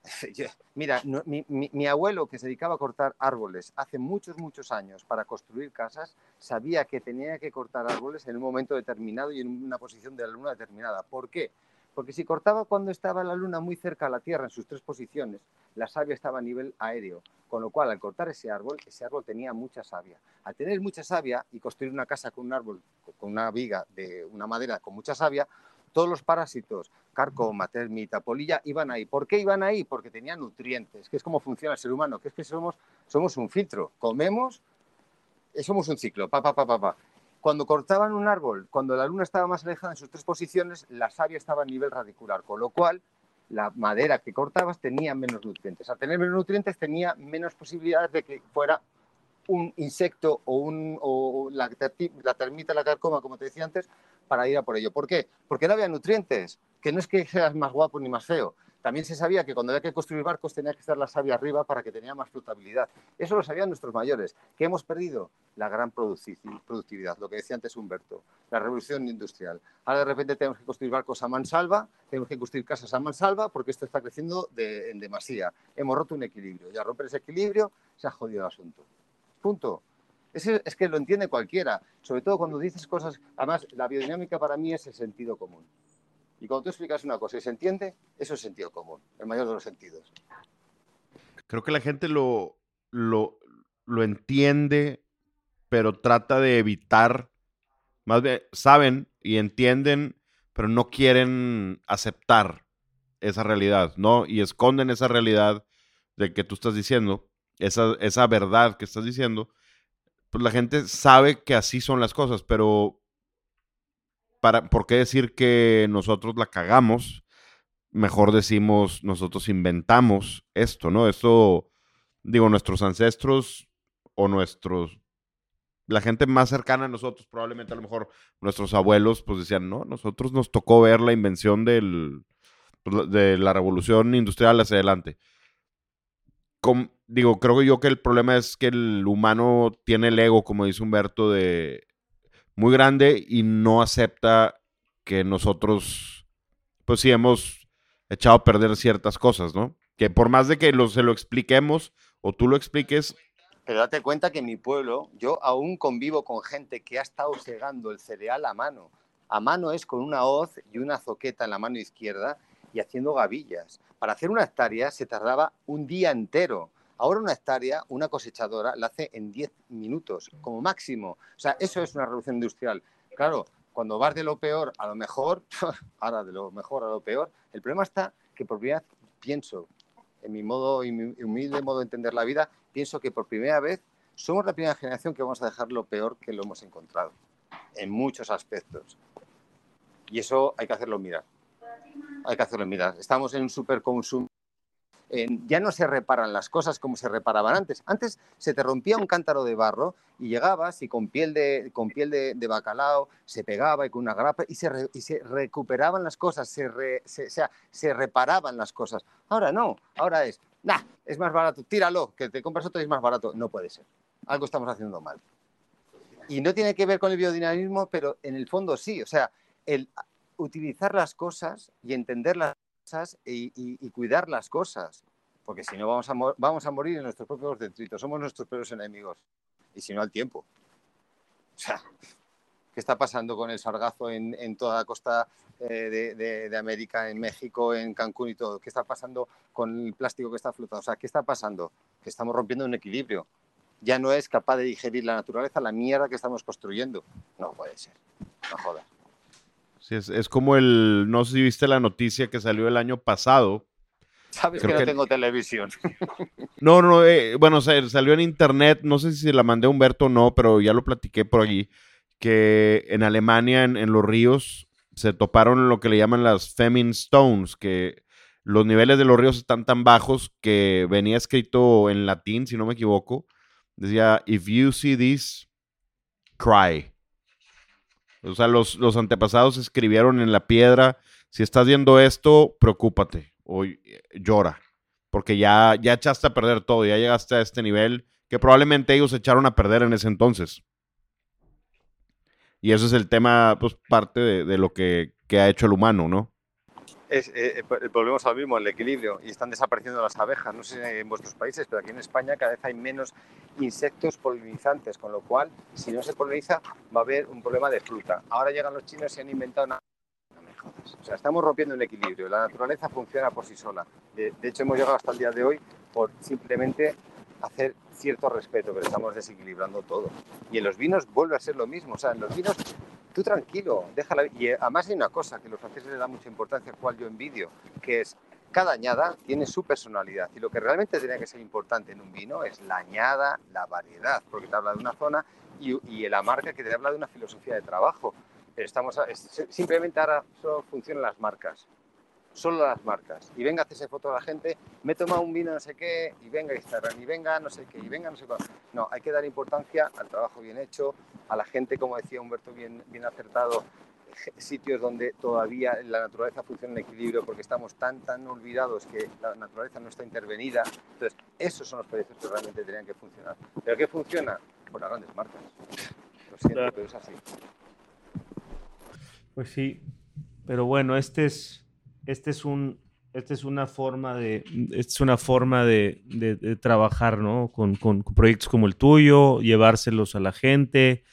mira, mi- mi abuelo que se dedicaba a cortar árboles hace muchos, muchos años para construir casas, sabía que tenía que cortar árboles en un momento determinado y en una posición de la luna determinada. ¿Por qué? Porque si cortaba cuando estaba la luna muy cerca a la Tierra en sus tres posiciones, la savia estaba a nivel aéreo. Con lo cual, al cortar ese árbol, ese árbol tenía mucha savia. Al tener mucha savia y construir una casa con un árbol, con una viga de una madera con mucha savia, todos los parásitos, carcoma, termita, polilla, iban ahí. ¿Por qué iban ahí? Porque tenían nutrientes, que es como funciona el ser humano, que es que somos, somos un filtro. Comemos, eh, somos un ciclo, pa, pa, pa, pa, pa. Cuando cortaban un árbol, cuando la luna estaba más alejada en sus tres posiciones, la savia estaba a nivel radicular, con lo cual la madera que cortabas tenía menos nutrientes. Al tener menos nutrientes tenía menos posibilidades de que fuera un insecto o, un, o la, la termita, la carcoma, como te decía antes, para ir a por ello. ¿Por qué? Porque no había nutrientes, que no es que seas más guapo ni más feo. También se sabía que cuando había que construir barcos tenía que estar la savia arriba para que tenía más flotabilidad. Eso lo sabían nuestros mayores. ¿Qué hemos perdido? La gran productividad, lo que decía antes Humberto, la revolución industrial. Ahora de repente tenemos que construir barcos a mansalva, tenemos que construir casas a mansalva porque esto está creciendo de- en demasía. Hemos roto un equilibrio y al romper ese equilibrio se ha jodido el asunto. Punto. Ese- es que lo entiende cualquiera, sobre todo cuando dices cosas. Además, la biodinámica para mí es el sentido común. Y cuando tú explicas una cosa y se entiende, eso es sentido común, el mayor de los sentidos. Creo que la gente lo, lo, lo entiende, pero trata de evitar, más bien, saben y entienden, pero no quieren aceptar esa realidad, ¿no? Y esconden esa realidad de que tú estás diciendo, esa, esa verdad que estás diciendo, pues la gente sabe que así son las cosas, pero para, ¿por qué decir que nosotros la cagamos? Mejor decimos, nosotros inventamos esto, ¿no? Esto, digo, nuestros ancestros o nuestros, la gente más cercana a nosotros, probablemente a lo mejor nuestros abuelos, pues decían, no, nosotros nos tocó ver la invención del, pues, de la revolución industrial hacia adelante. Com- digo, creo yo que el problema es que el humano tiene el ego, como dice Humberto, de muy grande y no acepta que nosotros, pues sí, hemos echado a perder ciertas cosas, ¿no? Que por más de que lo, se lo expliquemos o tú lo expliques, Pero date cuenta que en mi pueblo yo aún convivo con gente que ha estado segando el cereal a mano. A mano es con una hoz y una zoqueta en la mano izquierda y haciendo gavillas. Para hacer una hectárea se tardaba un día entero. Ahora una hectárea, una cosechadora, la hace en 10 minutos, como máximo. O sea, eso es una revolución industrial. Claro, cuando vas de lo peor a lo mejor, ahora de lo mejor a lo peor, el problema está que por primera vez pienso, en mi modo, mi humilde modo de entender la vida, pienso que por primera vez somos la primera generación que vamos a dejar lo peor que lo hemos encontrado, en muchos aspectos. Y eso hay que hacerlo mirar. Hay que hacerlo mirar. Estamos en un superconsumo. En- ya no se reparan las cosas como se reparaban antes. Antes se te rompía un cántaro de barro y llegabas y con piel de, con piel de, bacalao se pegaba y con una grapa y se, y se recuperaban las cosas, se, se- sea, se reparaban las cosas. Ahora no, ahora es, nah, es más barato, tíralo, que te compras otro y es más barato. No puede ser. Algo estamos haciendo mal. Y no tiene que ver con el biodinamismo, pero en el fondo sí. O sea, el utilizar las cosas y entender las cosas y, y- y cuidar las cosas. Porque si no, vamos a, mo- vamos a morir en nuestros propios detritos. Somos nuestros peores enemigos. Y si no, al tiempo. O sea, ¿qué está pasando con el sargazo en, en toda la costa eh, de, de- de América, en México, en Cancún y todo? ¿Qué está pasando con el plástico que está flotando? O sea, ¿qué está pasando? Que estamos rompiendo un equilibrio. Ya no es capaz de digerir la naturaleza la mierda que estamos construyendo. No puede ser. No jodas. Sí, es, es como el, no sé si viste la noticia que salió el año pasado, Sabes Creo que no que- tengo televisión. No, no, eh, bueno, salió en internet, no sé si se la mandé a Humberto o no, pero ya lo platiqué por allí, que en Alemania, en, en los ríos, se toparon lo que le llaman las Femin Stones, que los niveles de los ríos están tan bajos que venía escrito en latín, si no me equivoco, decía, if you see this, cry. O sea, los, los antepasados escribieron en la piedra, si estás viendo esto, preocúpate o eh, llora porque ya, ya echaste a perder todo, ya llegaste a este nivel que probablemente ellos echaron a perder en ese entonces. Y eso es el tema, pues parte de, de lo que, que ha hecho el humano, ¿no? Es, eh, eh, volvemos al mismo, el equilibrio. Y están desapareciendo las abejas. No sé en vuestros países, pero aquí en España cada vez hay menos insectos polinizantes, con lo cual, si no se poliniza, va a haber un problema de fruta. Ahora llegan los chinos y han inventado una... No me jodas. O sea, estamos rompiendo el equilibrio. La naturaleza funciona por sí sola. De, de hecho, hemos llegado hasta el día de hoy por simplemente hacer cierto respeto, pero estamos desequilibrando todo. Y en los vinos vuelve a ser lo mismo. O sea, en los vinos tú tranquilo, déjala. Y eh, además hay una cosa que los franceses le dan mucha importancia, cual yo envidio, que es cada añada tiene su personalidad. Y lo que realmente tenía que ser importante en un vino es la añada, la variedad, porque te habla de una zona y, y la marca que te habla de una filosofía de trabajo. Estamos simplemente ahora solo funcionan las marcas. Solo las marcas. Y venga a hacerse foto a la gente, me he tomado un vino no sé qué, y venga Instagram, y venga no sé qué, y venga no sé cuál. No, hay que dar importancia al trabajo bien hecho, a la gente, como decía Humberto, bien, bien acertado, je- sitios donde todavía la naturaleza funciona en equilibrio porque estamos tan, tan olvidados que la naturaleza no está intervenida. Entonces, esos son los proyectos que realmente tenían que funcionar. ¿Pero qué funciona? Por las grandes marcas. Lo siento, Claro. pero es así. Pues sí, pero bueno, este es, este es un, esta es una forma de, es una forma de, de- trabajar, ¿no? Con, con- proyectos como el tuyo, llevárselos a la gente.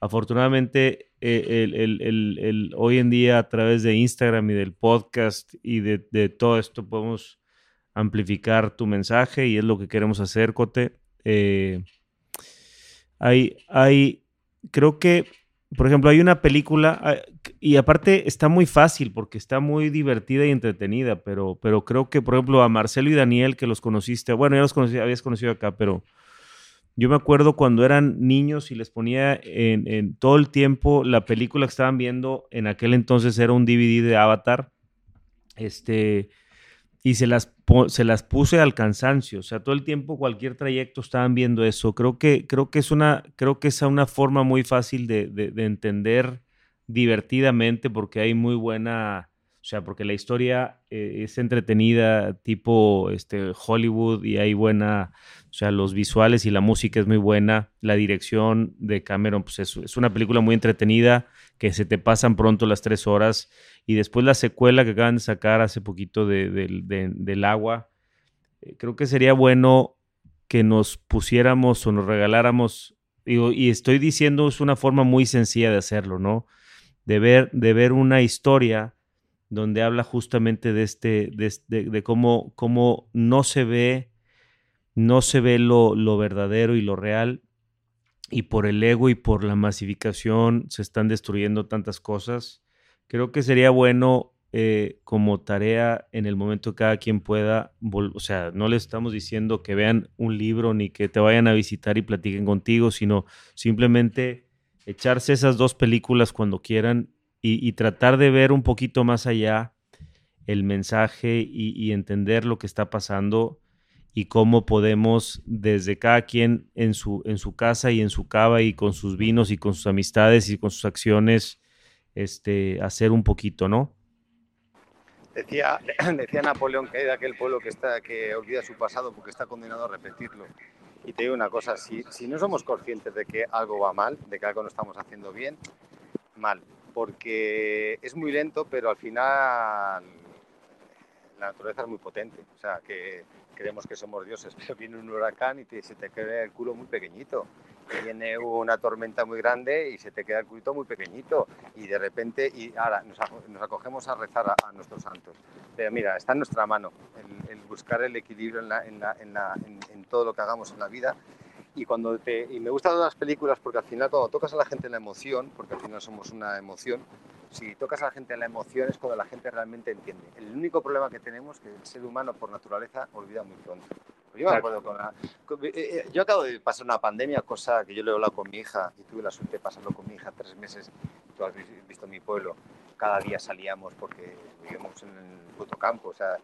Afortunadamente, eh, hoy en día a través de Instagram y del podcast y de, de todo esto podemos amplificar tu mensaje y es lo que queremos hacer, Cote. Eh, hay, hay, creo que por ejemplo, hay una película, ah, y aparte está muy fácil porque está muy divertida y entretenida, pero, pero creo que, por ejemplo, a Marcelo y Daniel, que los conociste, bueno, ya los conocí, habías conocido acá, pero yo me acuerdo cuando eran niños y les ponía en, en todo el tiempo la película que estaban viendo, en aquel entonces era un DVD de Avatar, este, y se las, se las puse al cansancio. O sea, todo el tiempo, cualquier trayecto estaban viendo eso. Creo que, creo que es una, creo que es una forma muy fácil de, de- de entender divertidamente porque hay muy buena, o sea, porque la historia eh, es entretenida, tipo este, Hollywood, y hay buena, o sea, los visuales y la música es muy buena. La dirección de Cameron, pues es, es una película muy entretenida que se te pasan pronto las tres horas. Y después la secuela que acaban de sacar hace poquito de- del- de- del agua. eh, Creo que sería bueno que nos pusiéramos o nos regaláramos. y estoy diciendo, es una forma muy sencilla de hacerlo, ¿no? De ver, de ver una historia donde habla justamente de de, este- de cómo, cómo no se ve, no se ve lo, lo verdadero y lo real, y por el ego y por la masificación se están destruyendo tantas cosas. Creo que sería bueno eh, como tarea en el momento que cada quien pueda, o sea, no les estamos diciendo que vean un libro ni que te vayan a visitar y platiquen contigo, sino simplemente echarse esas dos películas cuando quieran y, tratar de ver un poquito más allá el mensaje y entender lo que está pasando y cómo podemos desde cada quien en su, en su casa y en su cava y con sus vinos y con sus amistades y con sus acciones, este, hacer un poquito, ¿no? Decía, decía Napoleón que de aquel pueblo que, está, que olvida su pasado porque está condenado a repetirlo. Y te digo una cosa, si, si no somos conscientes de que algo va mal, de que algo no estamos haciendo bien, mal. Porque es muy lento, pero al final la naturaleza es muy potente. O sea, que creemos que somos dioses, pero viene un huracán y te- se te queda el culo muy pequeñito. Viene una tormenta muy grande y se te queda el culito muy pequeñito. Y de repente, y ahora nos, nos acogemos a rezar a, a nuestros santos. Pero mira, está en nuestra mano el, el buscar el equilibrio en, la- en la- en la- en todo lo que hagamos en la vida. Y, cuando te, y me gustan las películas porque al final cuando tocas a la gente en la emoción, porque al final somos una emoción, si tocas a la gente en la emoción es cuando la gente realmente entiende. El único problema que tenemos es que el ser humano por naturaleza olvida muy pronto. Yo, me acuerdo con la- con- eh, eh, yo acabo de pasar una pandemia, cosa que yo le he hablado con mi hija y tuve la suerte de pasarlo con mi hija tres meses. Tú has vis- visto mi pueblo, cada día salíamos porque vivíamos en el puto campo, o sea,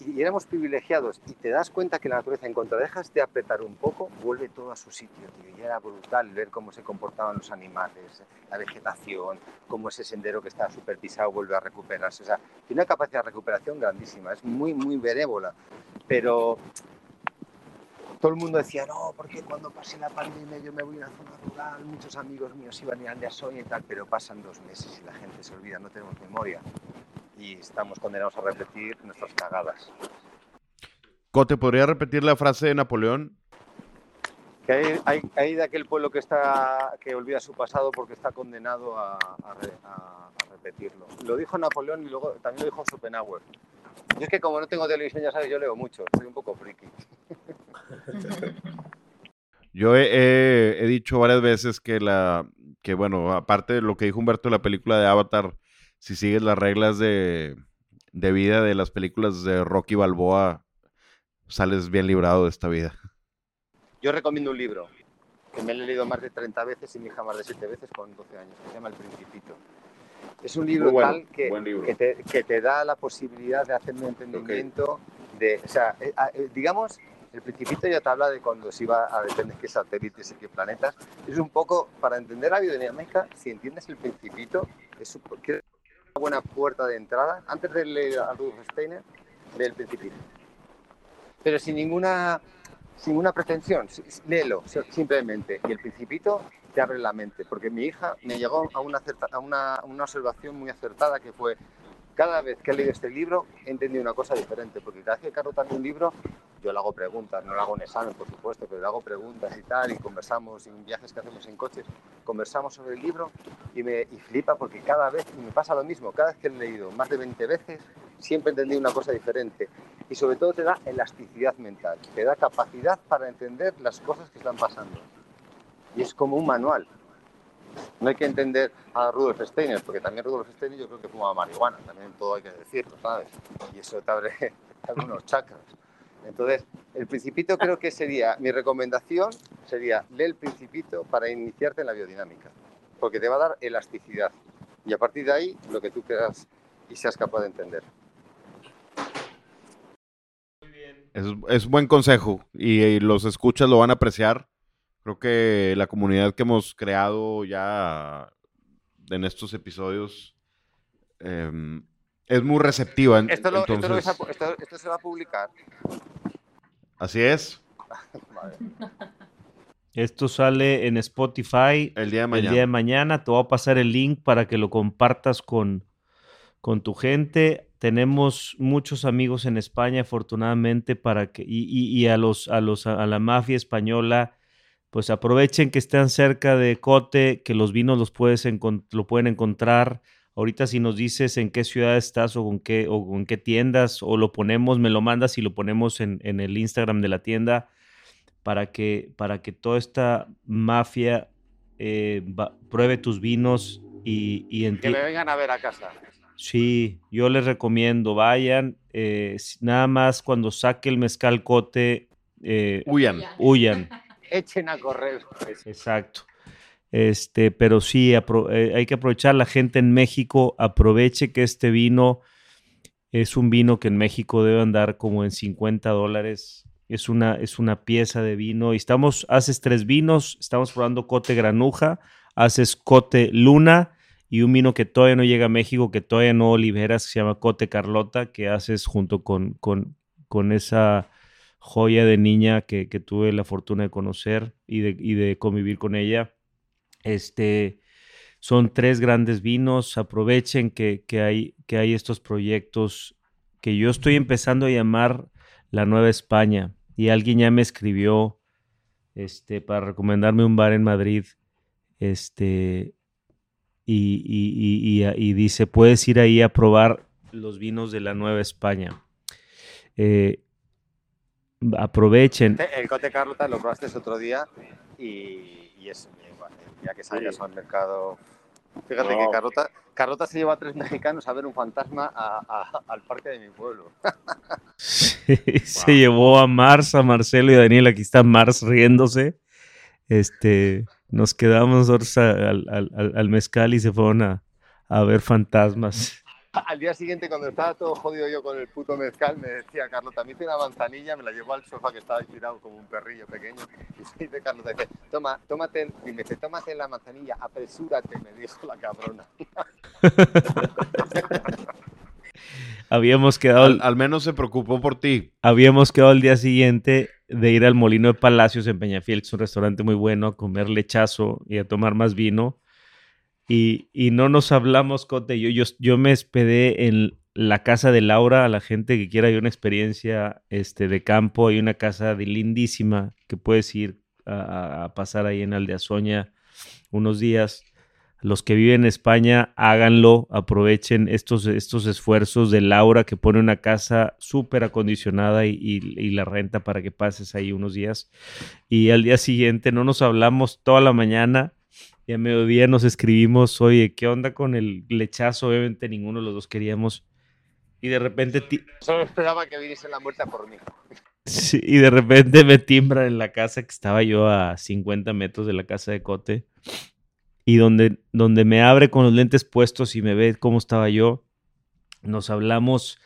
y éramos privilegiados y te das cuenta que la naturaleza, en cuanto dejas de apretar un poco, vuelve todo a su sitio, tío. Y era brutal ver cómo se comportaban los animales, la vegetación, cómo ese sendero que estaba súper pisado vuelve a recuperarse. O sea, tiene una capacidad de recuperación grandísima, es muy, muy benévola. Pero todo el mundo decía, no, porque cuando pase la pandemia yo me voy a una zona rural, muchos amigos míos iban a ir a Andeasoy y tal, pero pasan dos meses y la gente se olvida, no tenemos memoria. Y estamos condenados a repetir nuestras cagadas. Cote, ¿podría repetir la frase de Napoleón? Que hay, hay, hay de aquel pueblo que, está, que olvida su pasado porque está condenado a, a a- a repetirlo. Lo dijo Napoleón y luego también lo dijo Schopenhauer. Yo es que como no tengo televisión, ya sabes, yo leo mucho, soy un poco friki. Yo he, he- he dicho varias veces que la que bueno, aparte de lo que dijo Humberto de la película de Avatar, si sigues las reglas de, de vida de las películas de Rocky Balboa, sales bien librado de esta vida. Yo recomiendo un libro que me lo he leído más de 30 veces y mi hija más de 7 veces con 12 años, que se llama El Principito. Es un libro bueno, tal que, libro. que, te, que te da la posibilidad de hacer un entendimiento de, o sea, eh, ah, eh, digamos, el Principito ya te habla de cuando se iba a depender qué satélites y qué planetas. Es un poco, para entender la biodinámica, si entiendes el Principito, es un- que buena puerta de entrada, antes de leer a Rudolf Steiner, del Principito. Pero sin ninguna sin ninguna pretensión, si- si- léelo si- simplemente. Y el principito te abre la mente, porque mi hija me llegó a una, acerta- a una, una observación muy acertada que fue, cada vez que he leído este libro he entendido una cosa diferente, porque cada vez que Carlos un libro, yo le hago preguntas, no le hago un examen, por supuesto, pero le hago preguntas y tal, y conversamos en viajes que hacemos en coches, conversamos sobre el libro y me y flipa porque cada vez, y me pasa lo mismo, cada vez que he leído más de 20 veces, siempre he entendido una cosa diferente y sobre todo te da elasticidad mental, te da capacidad para entender las cosas que están pasando. Y es como un manual. No hay que entender a Rudolf Steiner, porque también Rudolf Steiner yo creo que fumaba marihuana, también todo hay que decirlo, ¿sabes? Y eso te abre, te abre unos chakras. Entonces, el Principito creo que sería, mi recomendación sería, lee el Principito para iniciarte en la biodinámica, porque te va a dar elasticidad. Y a partir de ahí, lo que tú quieras y seas capaz de entender. Es, es buen consejo y, y los escuchas lo van a apreciar. Creo que la comunidad que hemos creado ya en estos episodios em, es muy receptiva. Esto, lo- esto lo entonces, vais a pu- esto- esto se va a publicar. así es. Esto sale en Spotify El día de el mañana. día de mañana. Te voy a pasar el link para que lo compartas con, con tu gente. Tenemos muchos amigos en España, afortunadamente, para que, y, y- y a los, a los, a la mafia española, pues aprovechen que están cerca de Cote, que los vinos los puedes lo pueden encontrar. Ahorita si nos dices en qué ciudad estás o con qué, o con qué tiendas, o lo ponemos, me lo mandas y lo ponemos en, en el Instagram de la tienda para que, para que toda esta mafia eh, va- pruebe tus vinos y, y Que me vengan a ver a casa. Sí, yo les recomiendo, vayan, eh, nada más cuando saque el mezcal cote, eh, Huyan. huyan, Echen a correr. exacto. Este, pero sí, eh, hay que aprovechar, la gente en México aproveche que este vino es un vino que en México debe andar como en 50 dólares. Es una, es una pieza de vino. Y estamos, haces tres vinos, estamos probando Cote Granuja, haces Cote Luna y un vino que todavía no llega a México, que todavía no liberas, que se llama Cote Carlota, que haces junto con, con, con esa joya de niña que, que tuve la fortuna de conocer y de, y de convivir con ella. Este, son tres grandes vinos. Aprovechen que, que hay, que hay estos proyectos que yo estoy empezando a llamar la Nueva España. Y alguien ya me escribió este, para recomendarme un bar en Madrid. Este, y, y- y- y- y dice, puedes ir ahí a probar los vinos de la Nueva España. Eh, aprovechen. El Cote Carlota lo probaste otro día y, y es, bueno, ya que salgas al mercado, Fíjate No. que Carlota, Carlota se lleva a tres mexicanos a ver un fantasma a- a- al parque de mi pueblo. Se llevó a Mars, a Marcelo y a Daniel. Aquí está Mars riéndose. Este, nos quedamos nosotros al- al mezcal y se fueron a, a ver fantasmas. Al día siguiente, cuando estaba todo jodido yo con el puto mezcal, me decía Carlota, me hice una manzanilla, me la llevó al sofá que estaba tirado como un perrillo pequeño. Y dice Carlota, dice, toma, tómate, y me dice, tómate la manzanilla, apresúrate, me dijo la cabrona. Habíamos quedado, Al, al menos se preocupó por ti. habíamos quedado el día siguiente de ir al Molino de Palacios en Peñafiel, que es un restaurante muy bueno, a comer lechazo y a tomar más vino. Y, no nos hablamos, Cote. Yo, yo, me hospedé en la casa de Laura, a la gente que quiera una experiencia este, de campo. Hay una casa de lindísima que puedes ir a, pasar ahí en Aldeazoña unos días. Los que viven en España, háganlo, aprovechen estos, esfuerzos de Laura que pone una casa súper acondicionada y- y la renta para que pases ahí unos días. Y al día siguiente no nos hablamos toda la mañana y a mediodía nos escribimos, oye, ¿qué onda con el lechazo? Obviamente ninguno de los dos queríamos. Y de repente, ti- Solo esperaba que viniese la muerte a por mí. sí, y de repente me timbran en la casa que estaba yo a 50 metros de la casa de Cote. Y donde, donde me abre con los lentes puestos y me ve cómo estaba yo, nos hablamos,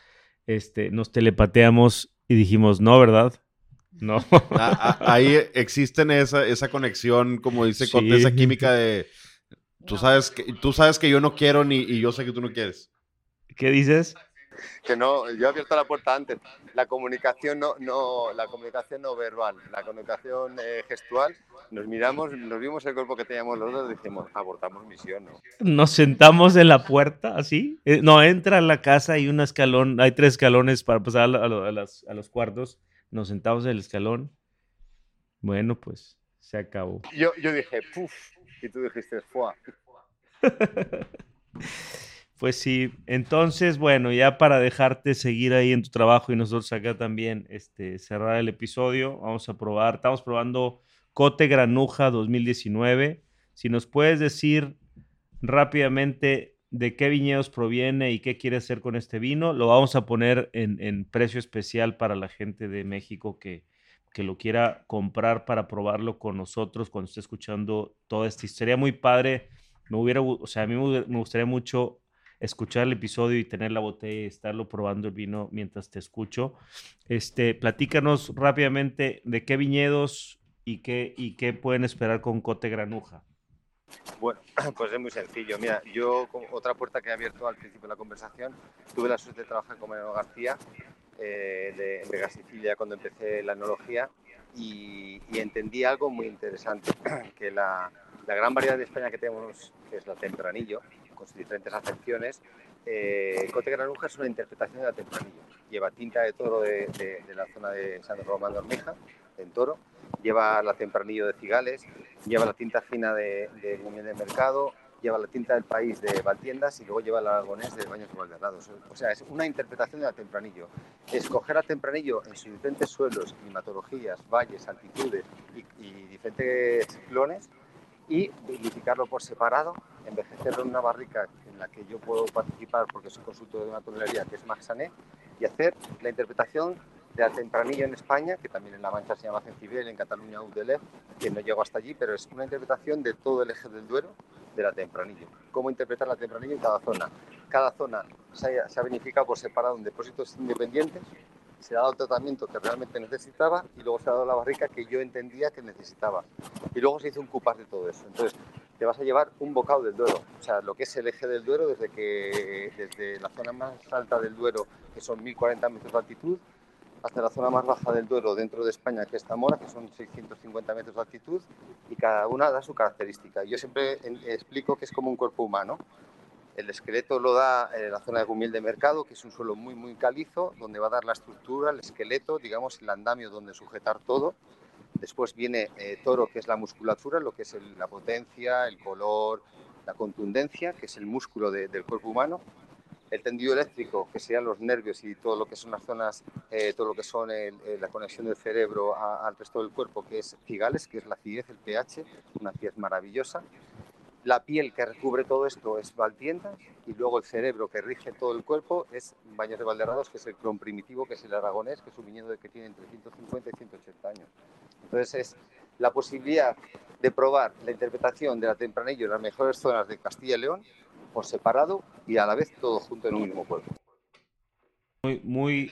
este, nos telepateamos y dijimos, no, ¿verdad? No. A- a- ahí existen esa, esa conexión, como dice Sí. esa química de tú sabes que tú sabes que yo no quiero ni y yo sé que tú no quieres. ¿Qué dices? Que no, yo he abierto la puerta antes. La comunicación no, no, la comunicación no verbal, la comunicación eh, gestual. Nos miramos, nos vimos el cuerpo que teníamos los dos y dijimos, abortamos misión, ¿no? Nos sentamos en la puerta, así. Eh, no, entra a la casa, hay un escalón, hay tres escalones para pasar a, a a las- a los cuartos. Nos sentamos en el escalón. Bueno, pues se acabó. Yo, yo dije, puf, y tú dijiste, fuá. Pues sí, entonces, bueno, ya para dejarte seguir ahí en tu trabajo y nosotros acá también este, cerrar el episodio, vamos a probar, estamos probando Cote Granuja 2019. Si nos puedes decir rápidamente de qué viñedos proviene y qué quieres hacer con este vino, lo vamos a poner en, precio especial para la gente de México que, que lo quiera comprar para probarlo con nosotros cuando esté escuchando toda esta historia. Muy padre. Me hubiera, o sea, a mí me gustaría mucho escuchar el episodio y tener la botella y estarlo probando el vino mientras te escucho. Este, platícanos rápidamente de qué viñedos y qué, y qué pueden esperar con Cote Granuja. Bueno, pues es muy sencillo. Mira, yo, otra puerta que he abierto al principio de la conversación, tuve la suerte de trabajar con Mariano García eh, de, Vega Sicilia cuando empecé la enología y, y entendí algo muy interesante, que la, la gran variedad de España que tenemos, que es la tempranillo, con sus diferentes acepciones, eh, Cote Granuja es una interpretación de la tempranillo. Lleva tinta de toro de, de- de la zona de San Román de Hormija, en toro, lleva la tempranillo de Cigales, lleva la tinta fina de, de Gumiel de Mercado, lleva la tinta del país de Valtiendas y luego lleva el aragonés de Baños de Valderrados. O sea, es una interpretación de la tempranillo. Escoger a tempranillo en sus diferentes suelos, climatologías, valles, altitudes y, y diferentes clones y vinificarlo por separado, envejecerlo en una barrica en la que yo puedo participar porque soy consultor de una tonelería que es Maxané y hacer la interpretación de la tempranillo en España, que también en La Mancha se llama Cencibel, en Cataluña Udelef, que no llego hasta allí, pero es una interpretación de todo el eje del Duero de la tempranillo. Cómo interpretar la tempranillo en cada zona. Cada zona se ha, se ha vinificado por separado en depósitos independientes, se ha dado el tratamiento que realmente necesitaba y luego se ha dado la barrica que yo entendía que necesitaba. Y luego se hizo un cupás de todo eso. Entonces, te vas a llevar un bocado del Duero, o sea, lo que es el eje del Duero desde, que, desde la zona más alta del Duero, que son 1040 metros de altitud, hasta la zona más baja del Duero dentro de España, que es Zamora, que son 650 metros de altitud, y cada una da su característica. Yo siempre en- explico que es como un cuerpo humano. El esqueleto lo da eh, la zona de Gumiel de Mercado, que es un suelo muy, muy calizo, donde va a dar la estructura, el esqueleto, digamos, el andamio donde sujetar todo. Después viene eh, Toro, que es la musculatura, lo que es la potencia, el color, la contundencia, que es el músculo de- del cuerpo humano el tendido eléctrico, que serían los nervios y todo lo que son las zonas, eh, todo lo que son el- eh, la conexión del cerebro a- al resto del cuerpo, que es Cigales, que es la acidez, el pH, una acidez maravillosa. La piel que recubre todo esto es Valtiendas y luego el cerebro que rige todo el cuerpo es Baños de Valderrados, que es el clon primitivo, que es el aragonés, que es un viñedo que tiene entre 150 y 180 años. Entonces es la posibilidad de probar la interpretación de la tempranillo en las mejores zonas de Castilla y León por separado y a la vez todo junto en un mismo cuerpo. Muy, muy,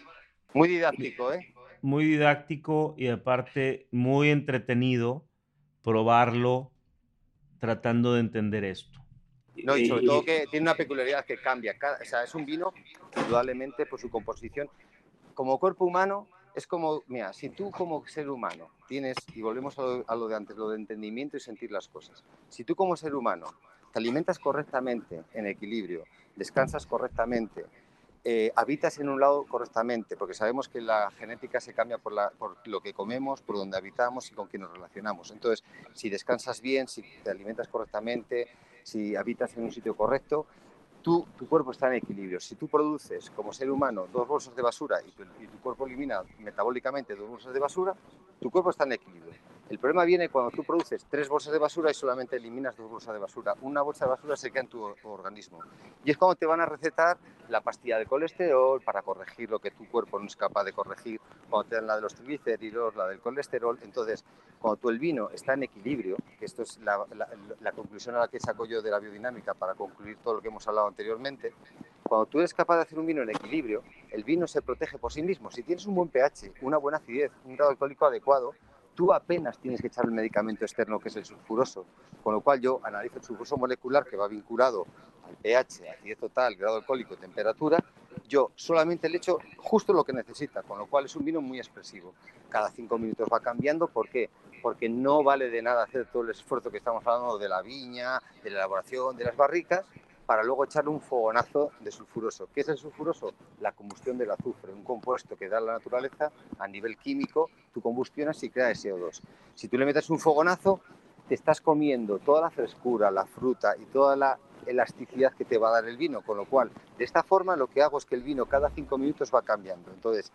Muy didáctico, ¿eh? muy didáctico y aparte muy entretenido probarlo tratando de entender esto. No, y sobre todo que tiene una peculiaridad que cambia. Cada- o sea, es un vino, indudablemente, por su composición. Como cuerpo humano, es como, mira, si tú como ser humano tienes, y volvemos a lo, a lo de antes, lo de entendimiento y sentir las cosas, si tú como ser humano te alimentas correctamente, en equilibrio, descansas correctamente, eh, habitas en un lado correctamente, porque sabemos que la genética se cambia por, la- por lo que comemos, por donde habitamos y con quién nos relacionamos. Entonces, si descansas bien, si te alimentas correctamente, si habitas en un sitio correcto, tú, tu cuerpo está en equilibrio. Si tú produces como ser humano dos bolsas de basura y tu, y tu cuerpo elimina metabólicamente dos bolsas de basura, tu cuerpo está en equilibrio. El problema viene cuando tú produces tres bolsas de basura y solamente eliminas dos bolsas de basura. Una bolsa de basura se queda en tu organismo. Y es cuando te van a recetar la pastilla de colesterol para corregir lo que tu cuerpo no es capaz de corregir, cuando te dan la de los triglicéridos, la del colesterol. Entonces, cuando tú el vino está en equilibrio, que esto es la, la- la conclusión a la que saco yo de la biodinámica para concluir todo lo que hemos hablado anteriormente, cuando tú eres capaz de hacer un vino en equilibrio, el vino se protege por sí mismo. Si tienes un buen pH, una buena acidez, un grado alcohólico adecuado, tú apenas tienes que echar el medicamento externo que es el sulfuroso. Con lo cual yo analizo el sulfuroso molecular que va vinculado al pH, acidez total, grado alcohólico, temperatura. Yo solamente le echo justo lo que necesita, con lo cual es un vino muy expresivo. Cada cinco minutos va cambiando. ¿Por qué? Porque no vale de nada hacer todo el esfuerzo que estamos hablando de la viña, de la elaboración, de las barricas, para luego echarle un fogonazo de sulfuroso. ¿Qué es el sulfuroso? La combustión del azufre, un compuesto que da la naturaleza a nivel químico, tú combustionas y creas CO2. Si tú le metes un fogonazo, te estás comiendo toda la frescura, la fruta y toda la elasticidad que te va a dar el vino, con lo cual, de esta forma lo que hago es que el vino cada cinco minutos va cambiando. Entonces,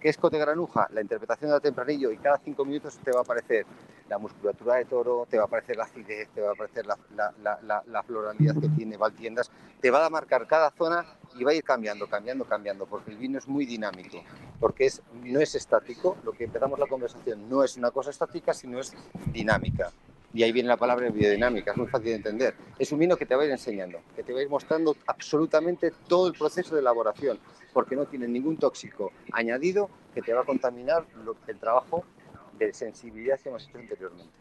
¿qué es Cote Granuja? La interpretación del tempranillo y cada cinco minutos te va a aparecer la musculatura de toro, te va a aparecer la acidez, te va a aparecer la, la- la- la- la floralidad que tiene Valtiendas, te va a marcar cada zona y va a ir cambiando, cambiando, cambiando, porque el vino es muy dinámico, porque es, no es estático, lo que empezamos la conversación no es una cosa estática, sino es dinámica. Y ahí viene la palabra biodinámica, es muy fácil de entender. Es un vino que te va a ir enseñando, que te va a ir mostrando absolutamente todo el proceso de elaboración, porque no tiene ningún tóxico añadido que te va a contaminar lo- el trabajo de sensibilidad que hemos hecho anteriormente.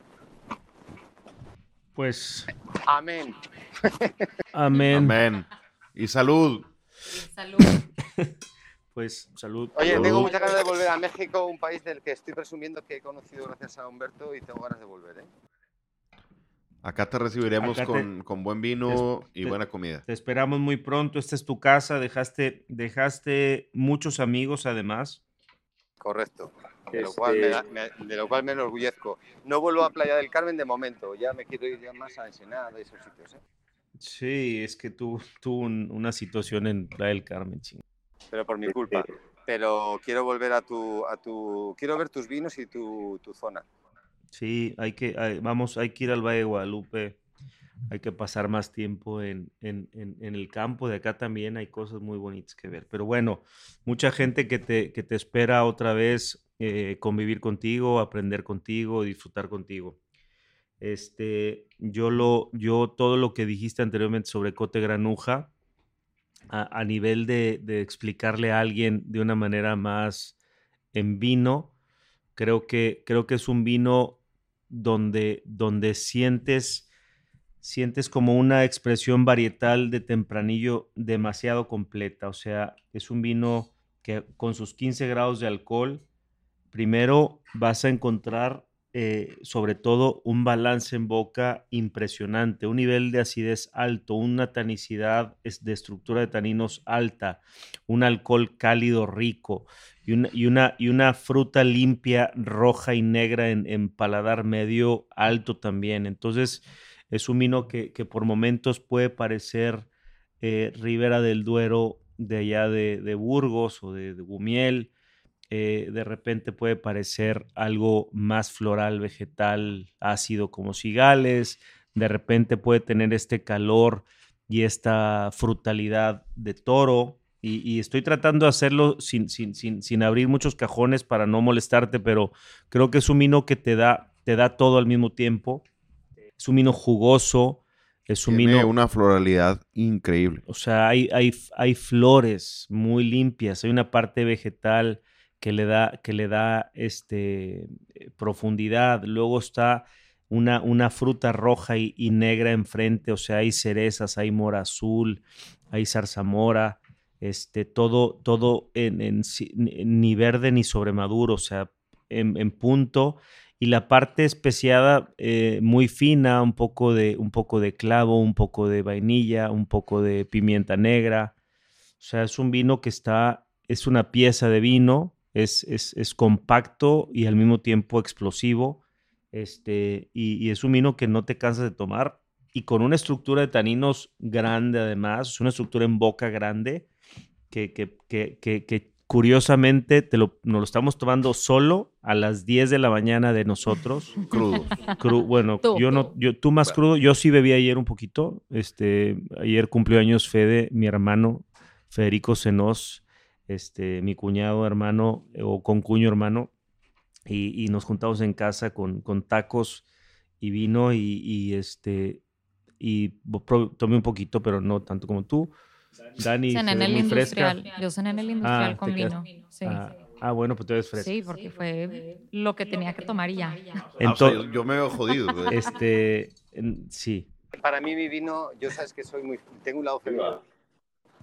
Pues, Amén. amén. Amén. Y salud. Salud. Pues, salud. Oye, Salud. tengo muchas ganas de volver a México, un país del que estoy presumiendo que he conocido gracias a Humberto y tengo ganas de volver. ¿eh? Acá te recibiremos Acá te- con, con buen vino te- y buena comida. Te esperamos muy pronto. Esta es tu casa. Dejaste, dejaste muchos amigos además. Correcto. De lo, cual me Este- da- me- de lo cual me enorgullezco. No vuelvo a Playa del Carmen de momento, ya me quiero ir ya más a Ensenada y esos sitios. ¿eh? Sí, es que tú tuvo un- una situación en Playa del Carmen, ching. Pero por mi culpa. Pero quiero volver a tu, a tu... Quiero ver tus vinos y tu, tu zona. Sí, hay que, vamos, hay que ir al Valle de Guadalupe. Hay que pasar más tiempo en, en- en- en el campo. De acá también hay cosas muy bonitas que ver. Pero bueno, mucha gente que te, que te espera otra vez eh, convivir contigo, aprender contigo, disfrutar contigo. Este, yo lo, yo todo lo que dijiste anteriormente sobre Cote Granuja, a, a nivel de, de explicarle a alguien de una manera más en vino, creo que, creo que es un vino donde, donde sientes, sientes como una expresión varietal de tempranillo demasiado completa. O sea, es un vino que con sus 15 grados de alcohol, primero vas a encontrar eh, sobre todo un balance en boca impresionante, un nivel de acidez alto, una tanicidad de estructura de taninos alta, un alcohol cálido rico y una, fruta limpia, roja y negra en, paladar medio alto también. Entonces es un vino que, por momentos puede parecer eh, Ribera del Duero de allá de, de Burgos o de, de Gumiel, eh, de repente puede parecer algo más floral, vegetal, ácido como cigales, de repente puede tener este calor y esta frutalidad de toro. Y, y estoy tratando de hacerlo sin, sin, sin, sin abrir muchos cajones para no molestarte, pero creo que es un vino que te da, te da todo al mismo tiempo. Es un vino jugoso, es un Tiene vino... una floralidad increíble. O sea, hay, hay, hay flores muy limpias, hay una parte vegetal que le da, que le da este, eh, profundidad. Luego está una, una fruta roja y, negra enfrente, o sea, hay cerezas, hay mora azul, hay zarzamora, este, todo, todo en, ni verde ni sobremaduro, o sea, en, en punto. Y la parte especiada eh, muy fina, un poco, de, un poco de clavo, un poco de vainilla, un poco de pimienta negra. O sea, es un vino que está, es una pieza de vino, es, es, es compacto y al mismo tiempo explosivo. Este, y, y es un vino que no te cansas de tomar y con una estructura de taninos grande además, es una estructura en boca grande que, que, que, que, que curiosamente te lo, nos lo estamos tomando solo a las 10 de la mañana de nosotros. Crudo. Cru- bueno, Tú. yo no, yo, tú más crudo, yo sí bebí ayer un poquito. Este, ayer cumplió años Fede, mi hermano, Federico Senos, este, mi cuñado hermano eh, o concuño hermano, y, y nos juntamos en casa con, con tacos y vino y, y, este y tomé un poquito, pero no tanto como tú. Dani, Cené se en el muy fresca. industrial. Yo cené en el industrial Ah, con vino. Sí. Ah, ah, bueno, pues tú eres fresca. Sí, porque fue lo que tenía que tomar y ya. Ah, o sea, Entonces, yo, yo me veo jodido. este, en- sí. Para mí mi vino, yo sabes que soy muy... Tengo un lado femenino,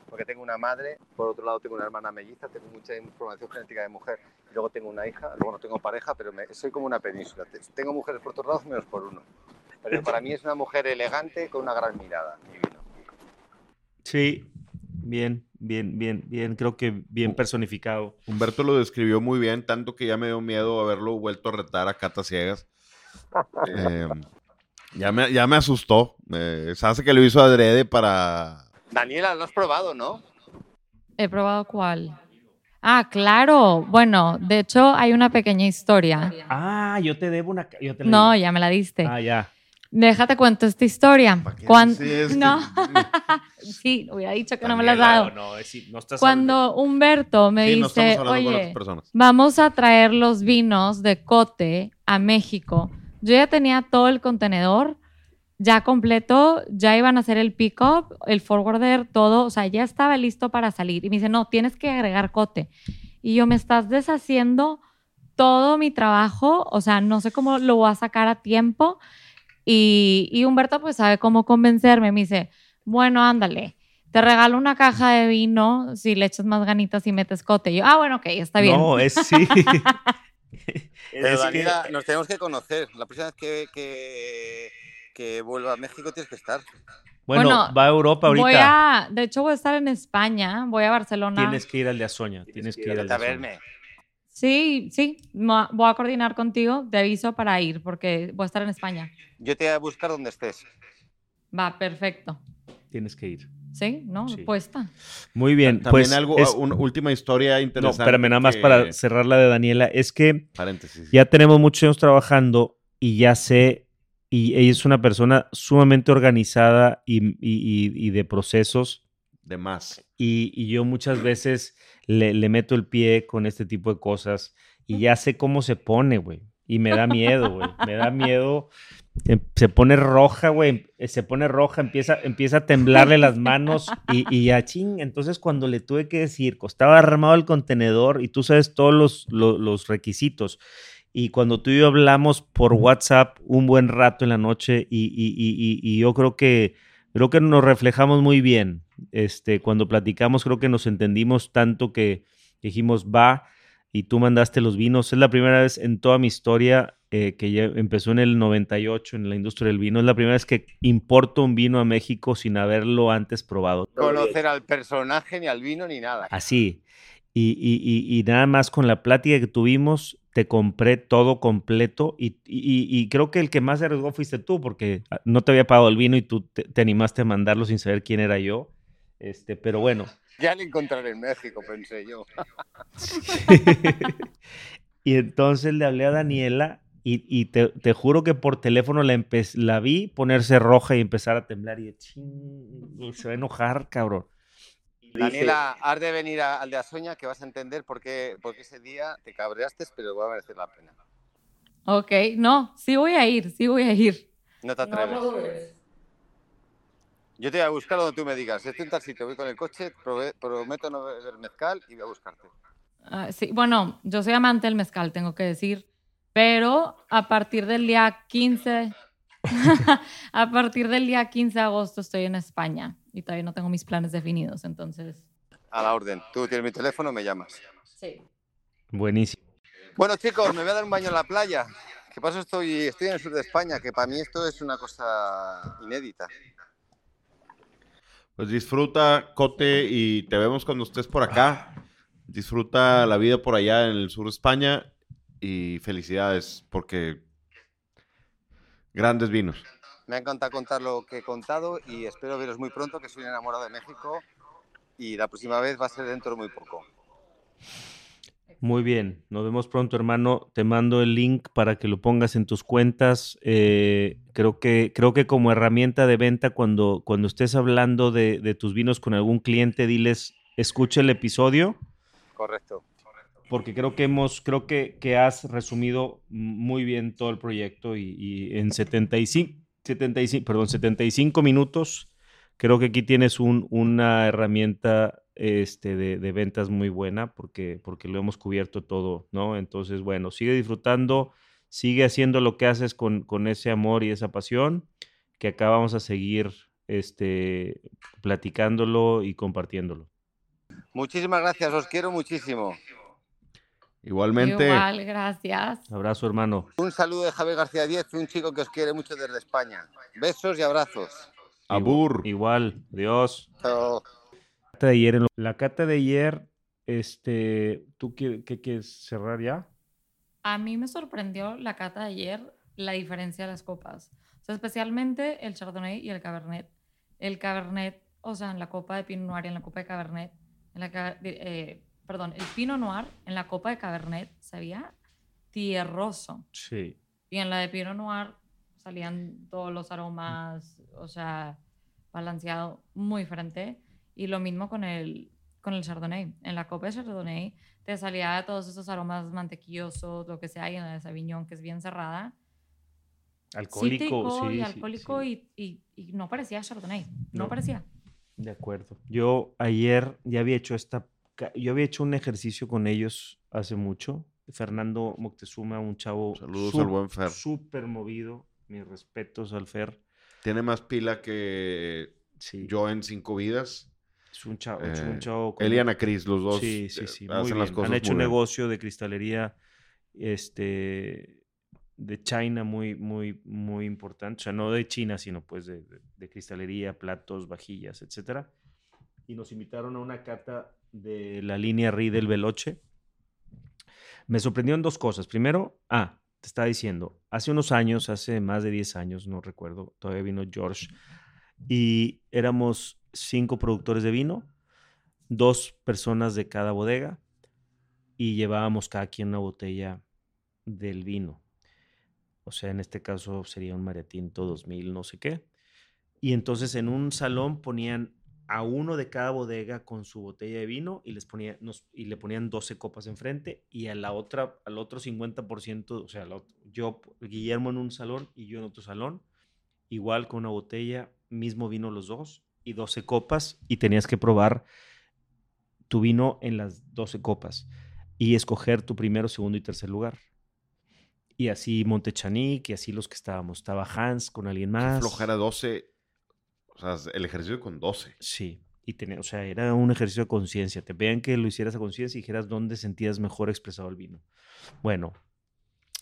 porque tengo una madre, por otro lado tengo una hermana melliza, tengo mucha información genética de mujer, y luego tengo una hija, luego no tengo pareja, pero me- soy como una península. Te- Tengo mujeres por todos lados menos por uno. Pero para mí es una mujer elegante con una gran mirada, mi vino. Sí, bien, bien, bien, bien, creo que bien personificado. Humberto lo describió muy bien, tanto que ya me dio miedo haberlo vuelto a retar a Cata Ciegas. Eh, ya, me, ya me asustó. Eh, se hace que lo hizo adrede para... Daniela, lo has probado, ¿no? He probado cuál. Ah, claro. Bueno, de hecho hay una pequeña historia. Ah, yo te debo una... Yo te la No, ya me la diste. Ah, ya. Déjate cuento esta historia. ¿Para qué Cuan- dices que- No, sí, hubiera dicho que no me la has dado. Daniela, No, es- no estás Cuando Humberto me Sí, no dice, hablando con oye, vamos a traer los vinos de Cote a México. Yo ya tenía todo el contenedor ya completo, ya iban a hacer el pick-up, el forwarder, todo, o sea, ya estaba listo para salir. Y me dice, no, tienes que agregar Cote. Y yo, me estás deshaciendo todo mi trabajo, o sea, no sé cómo lo voy a sacar a tiempo. Y, y Humberto pues sabe cómo convencerme. Me dice, bueno, ándale, te regalo una caja de vino si le echas más ganitas y metes Cote. Y yo, ah, bueno, ok, está bien. No, es sí. Pero Es que- Daniela, nos tenemos que conocer. La próxima vez que, que, que vuelva a México tienes que estar. bueno, Bueno, va a Europa ahorita. Voy a, de hecho, voy a estar en España, voy a Barcelona. Tienes que ir al de Azoña. Tienes que ir al de verme. Sí, sí, voy a coordinar contigo, te aviso para ir, porque voy a estar en España. Yo te voy a buscar donde estés. Va, perfecto. Tienes que ir. ¿Sí? ¿No? Sí. Puesta. Muy bien. También pues algo, es- una última historia No, interesante. espérame, nada más que- para cerrar la de Daniela. Es que Paréntesis. ya tenemos muchos años trabajando y ya sé, y ella es una persona sumamente organizada y, y- y- y de procesos. De más. Y, yo muchas veces le, le meto el pie con este tipo de cosas y ya sé cómo se pone, güey. Y me da miedo, güey. Me da miedo. Em- Se pone roja, güey. eh, Se pone roja, empieza, empieza a temblarle las manos y, ya ching. Entonces, cuando le tuve que decir, estaba armado el contenedor y tú sabes todos los, lo- los requisitos. Y cuando tú y yo hablamos por WhatsApp un buen rato en la noche y, y- y- y- y yo creo que creo que nos reflejamos muy bien. Este, cuando platicamos, creo que nos entendimos tanto que dijimos va y tú mandaste los vinos. Es la primera vez en toda mi historia eh, que ya empezó en el 98 en la industria del vino. Es la primera vez que importo un vino a México sin haberlo antes probado. Conocer al personaje, ni al vino, ni nada. Así. Y, y- y- y nada más con la plática que tuvimos, te compré todo completo y, y- y creo que el que más se arriesgó fuiste tú porque ah, no te había pagado el vino y tú te, te animaste a mandarlo sin saber quién era yo. Este, pero bueno. Ya le encontraré en México, pensé yo. y entonces le hablé a Daniela Y, y te, te juro que por teléfono la, la vi ponerse roja y empezar a temblar. Y "Ching, se va a enojar, cabrón. Daniela, has de venir a- al de Asoña que vas a entender por qué, por qué ese día te cabreaste, pero va a merecer la pena. Ok, no, sí voy a ir, sí voy a ir. No te atreves. Yo te voy a buscar donde tú me digas. Estoy en tal sitio, voy con el coche, prometo no beber mezcal y voy a buscarte. Ah, sí, bueno, yo soy amante del mezcal, tengo que decir, pero a partir del día 15, a partir del día 15 de agosto estoy en España y todavía no tengo mis planes definidos, entonces, A la orden. Tú tienes mi teléfono, me llamas. sí. Buenísimo. Bueno, chicos, me voy a dar un baño en la playa. Que paso estoy, estoy en el sur de España, que para mí esto es una cosa inédita. Pues disfruta, Cote, y te vemos cuando estés por acá. Disfruta la vida por allá en el sur de España y felicidades porque grandes vinos. Me ha encantado contar lo que he contado y espero veros muy pronto, que soy enamorado de México y la próxima vez va a ser dentro de muy poco. Muy bien, nos vemos pronto, hermano. Te mando el link para que lo pongas en tus cuentas. Eh, creo, que, creo que como herramienta de venta, cuando, cuando estés hablando de, de tus vinos con algún cliente, diles, escucha el episodio, Correcto. Porque creo que hemos, creo que, que has resumido muy bien todo el proyecto y, y en 75, 75, perdón, 75 minutos, creo que aquí tienes un- una herramienta este, de, de ventas muy buena porque, porque lo hemos cubierto todo, ¿no? Entonces, bueno, sigue disfrutando, sigue haciendo lo que haces con, con ese amor y esa pasión, que acá vamos a seguir este, platicándolo y compartiéndolo. Muchísimas gracias, os quiero muchísimo. Igualmente, Igual, gracias. Abrazo, hermano. Un saludo de Javier García Díez, un chico que os quiere mucho desde España. Besos y abrazos. Abur. Igual, Dios. Chao. cata de ayer, en lo- la cata de ayer, este, ¿tú qué, qué quieres cerrar ya? A mí me sorprendió la cata de ayer la diferencia de las copas. O sea, especialmente el Chardonnay y el Cabernet. El Cabernet, o sea, en la copa de Pinot Noir y en la copa de Cabernet, en la, eh, perdón, el Pinot Noir en la copa de Cabernet sabía tierroso. Sí. Y en la de Pinot Noir salían todos los aromas, o sea, balanceado, muy diferente. Y lo mismo con el, con el Chardonnay. En la copa de Chardonnay te salía todos esos aromas mantequillosos, lo que sea, y en la de Sauvignon, que es bien cerrada. Alcohólico, sí. y sí, alcohólico sí. Y, y- y no parecía Chardonnay. No, No. parecía. De acuerdo. Yo ayer ya había hecho esta, yo había hecho un ejercicio con ellos hace mucho. Fernando Moctezuma, un chavo Saludos sup- al buen Fer. súper movido. Mis respetos al Fer. Tiene más pila que Sí. yo en cinco vidas. Es un chavo, es Eh, un chavo con- Él y Ana Cris, los dos Sí, sí, eh, sí. Muy hacen las bien. cosas Han hecho un bien. negocio de cristalería este, de China muy, muy, muy importante. O sea, no de China, sino pues de, de- de cristalería, platos, vajillas, etcétera. Y nos invitaron a una cata de la línea Riedel Veloce. Me sorprendieron dos cosas. Primero, ah, te estaba diciendo, hace unos años, hace más de 10 años, no recuerdo, todavía vino George, y éramos cinco productores de vino, dos personas de cada bodega, y llevábamos cada quien una botella del vino. O sea, en este caso sería un Mariatinto 2000, no sé qué. Y entonces en un salón ponían a uno de cada bodega con su botella de vino y, les ponía, nos, y le ponían 12 copas enfrente y a la otra, al otro 50%, o sea, otro- yo, Guillermo en un salón y yo en otro salón, igual con una botella, mismo vino los dos y 12 copas y tenías que probar tu vino en las 12 copas y escoger tu primero, segundo y tercer lugar. Y así Montechanic y así los que estábamos. Estaba Hans con alguien más. flojera 12. O sea, el ejercicio con 12. Sí, y tenía, o sea, era un ejercicio de conciencia. Te pedían que lo hicieras a conciencia y dijeras dónde sentías mejor expresado el vino. Bueno,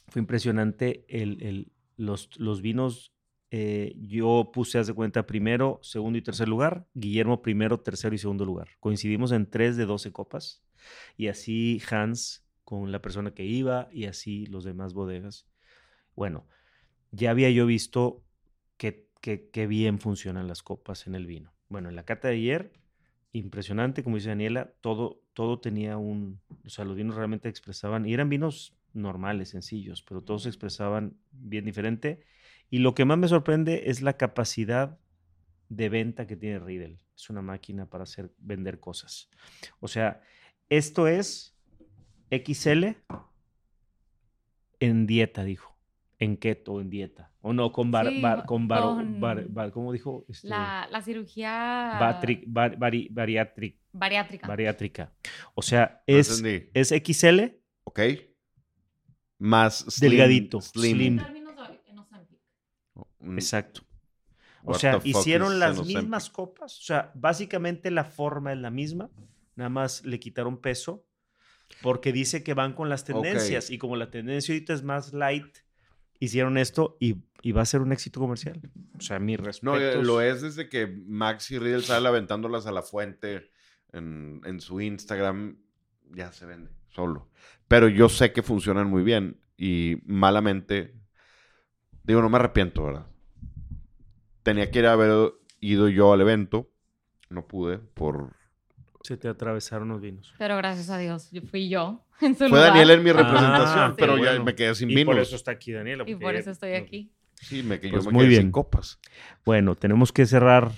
fue impresionante el, el- los, los vinos. eh, yo puse, haz de cuenta, primero, segundo y tercer lugar. Guillermo primero, tercero y segundo lugar. Coincidimos en tres de 12 copas. Y así Hans con la persona que iba y así los demás bodegas. Bueno, ya había yo visto que, que bien funcionan las copas en el vino. Bueno, en la cata de ayer, impresionante, como dice Daniela, todo, todo tenía un, o sea, los vinos realmente expresaban, y eran vinos normales, sencillos, pero todos se expresaban bien diferente. Y lo que más me sorprende es la capacidad de venta que tiene Riddle. Es una máquina para hacer vender cosas. O sea, esto es XL en dieta, dijo. En keto, en dieta. O no, con bar, Sí, bar- con, bar- bar- ¿cómo dijo? Este, La, la cirugía batri- bar- bari- bariátric- bariátrica. bariátrica. O sea, es, es XL ¿Ok? Más slim- Delgadito, Slim. Mm, Exacto. O what sea, hicieron las mismas copas. O sea, básicamente la forma es la misma. Nada más le quitaron peso. Porque dice que van con las tendencias. Y como la tendencia ahorita es más light, hicieron esto y, y va a ser un éxito comercial. O sea, mi respeto. No, eh, lo es desde que Max y Riddle sale aventándolas a la fuente en, en su Instagram. Ya se vende solo. Pero yo sé que funcionan muy bien. Y malamente, digo, no me arrepiento, ¿verdad? Tenía que ir a haber ido yo al evento. No pude por... Se te atravesaron los vinos. Pero gracias a Dios, yo fui yo en su Fue lugar. Daniel en mi Ah, representación, sí. pero ya bueno. me quedé sin Y vinos. por eso está aquí Daniela. Y porque por eso estoy aquí. Sí, me, que Pues yo me muy quedé sin copas. Bueno, tenemos que cerrar.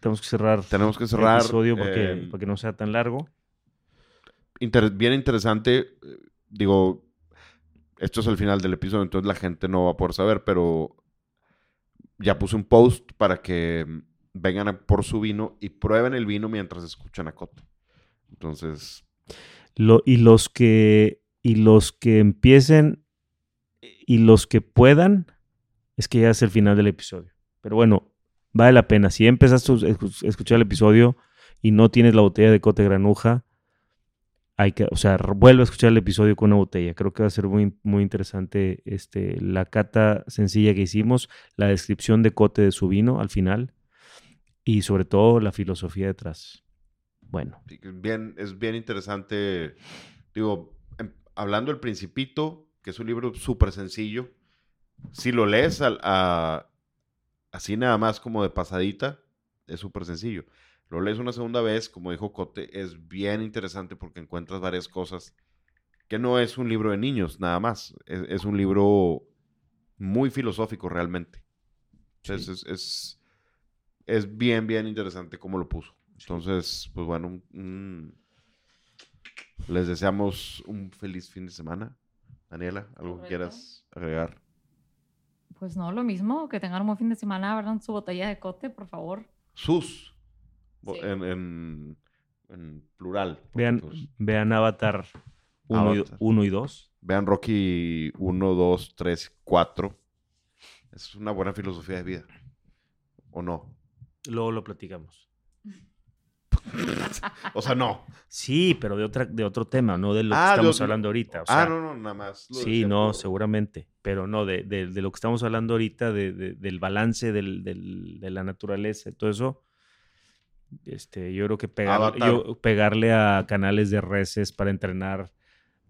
Tenemos que cerrar Tenemos que el cerrar. episodio porque, eh, para que no sea tan largo. inter- bien interesante. eh, Digo, esto es el final del episodio, entonces la gente no va a poder saber, pero ya puse un post para que vengan a por su vino y prueben el vino mientras escuchan a Cote. Entonces, Lo- y los que y los que empiecen y los que puedan es que ya es el final del episodio. Pero bueno, vale la pena. Si empezaste a escu- a escuchar el episodio y no tienes la botella de Cote Granuja, hay que, o sea, vuelve a escuchar el episodio con una botella. Creo que va a ser muy, muy interesante este, la cata sencilla que hicimos, la descripción de Cote de su vino al final y sobre todo la filosofía detrás. Bueno, sí bien, es bien interesante. Digo, em- hablando del Principito, que es un libro súper sencillo, si lo lees a- así nada más como de pasadita, es súper sencillo. Lo lees una segunda vez, como dijo Cote, es bien interesante porque encuentras varias cosas que no es un libro de niños, nada más. Es, es un libro muy filosófico realmente. Es, es, es, es bien, bien interesante cómo lo puso. Entonces, pues bueno, un- un- les deseamos un feliz fin de semana. Daniela, ¿algo que Correcto. quieras agregar? Pues no, lo mismo, que tengan un buen fin de semana, abran su botella de cote, por favor. Sus, Sí. en, en- en plural. vean, vean Avatar 1 y, Avatar. 1 y 2. vean Rocky 1, 2, 3, 4. Es una buena filosofía de vida. ¿O no? Luego lo platicamos. O sea, no. Sí, pero de, otra, de otro tema, no de lo Ah, que de estamos hablando ahorita. o ah, no, no, nada más. lo Sí, no, seguramente. Pero no, de, de- de lo que estamos hablando ahorita, de- de- del balance del- del- de la naturaleza y todo eso. Este, yo creo que pegar- Avatar. yo- pegarle a canales de reses para entrenar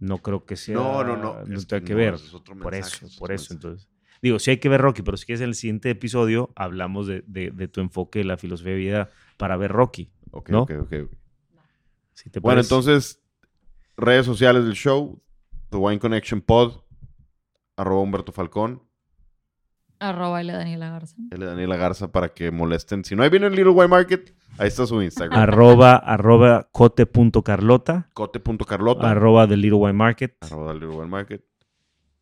no creo que sea. No, no, no, es tenga que no, ver. es por eso, por eso. mensaje. Entonces, digo, sí hay que ver Rocky, pero si quieres en el siguiente episodio hablamos de, de- de tu enfoque de la filosofía de vida para ver Rocky. Ok, ¿no? ok, ok, te Bueno, entonces, redes sociales del show, The Wine Connection Pod, arroba Humberto Falcón, Arroba L Daniela Garza. el de Daniela Garza, para que molesten. Si no hay vino en Little Wine Market, ahí está su Instagram. arroba, arroba cote.carlota, Cote.carlota, arroba the Little Wine Market. arroba Little Wine Market,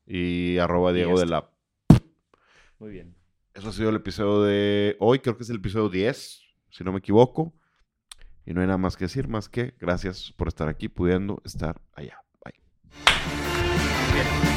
y arroba Diego ya de la... Muy bien. Eso ha sido el episodio de hoy, creo que es el episodio 10, si no me equivoco. Y no hay nada más que decir, más que gracias por estar aquí, pudiendo estar allá. Bye. Bien.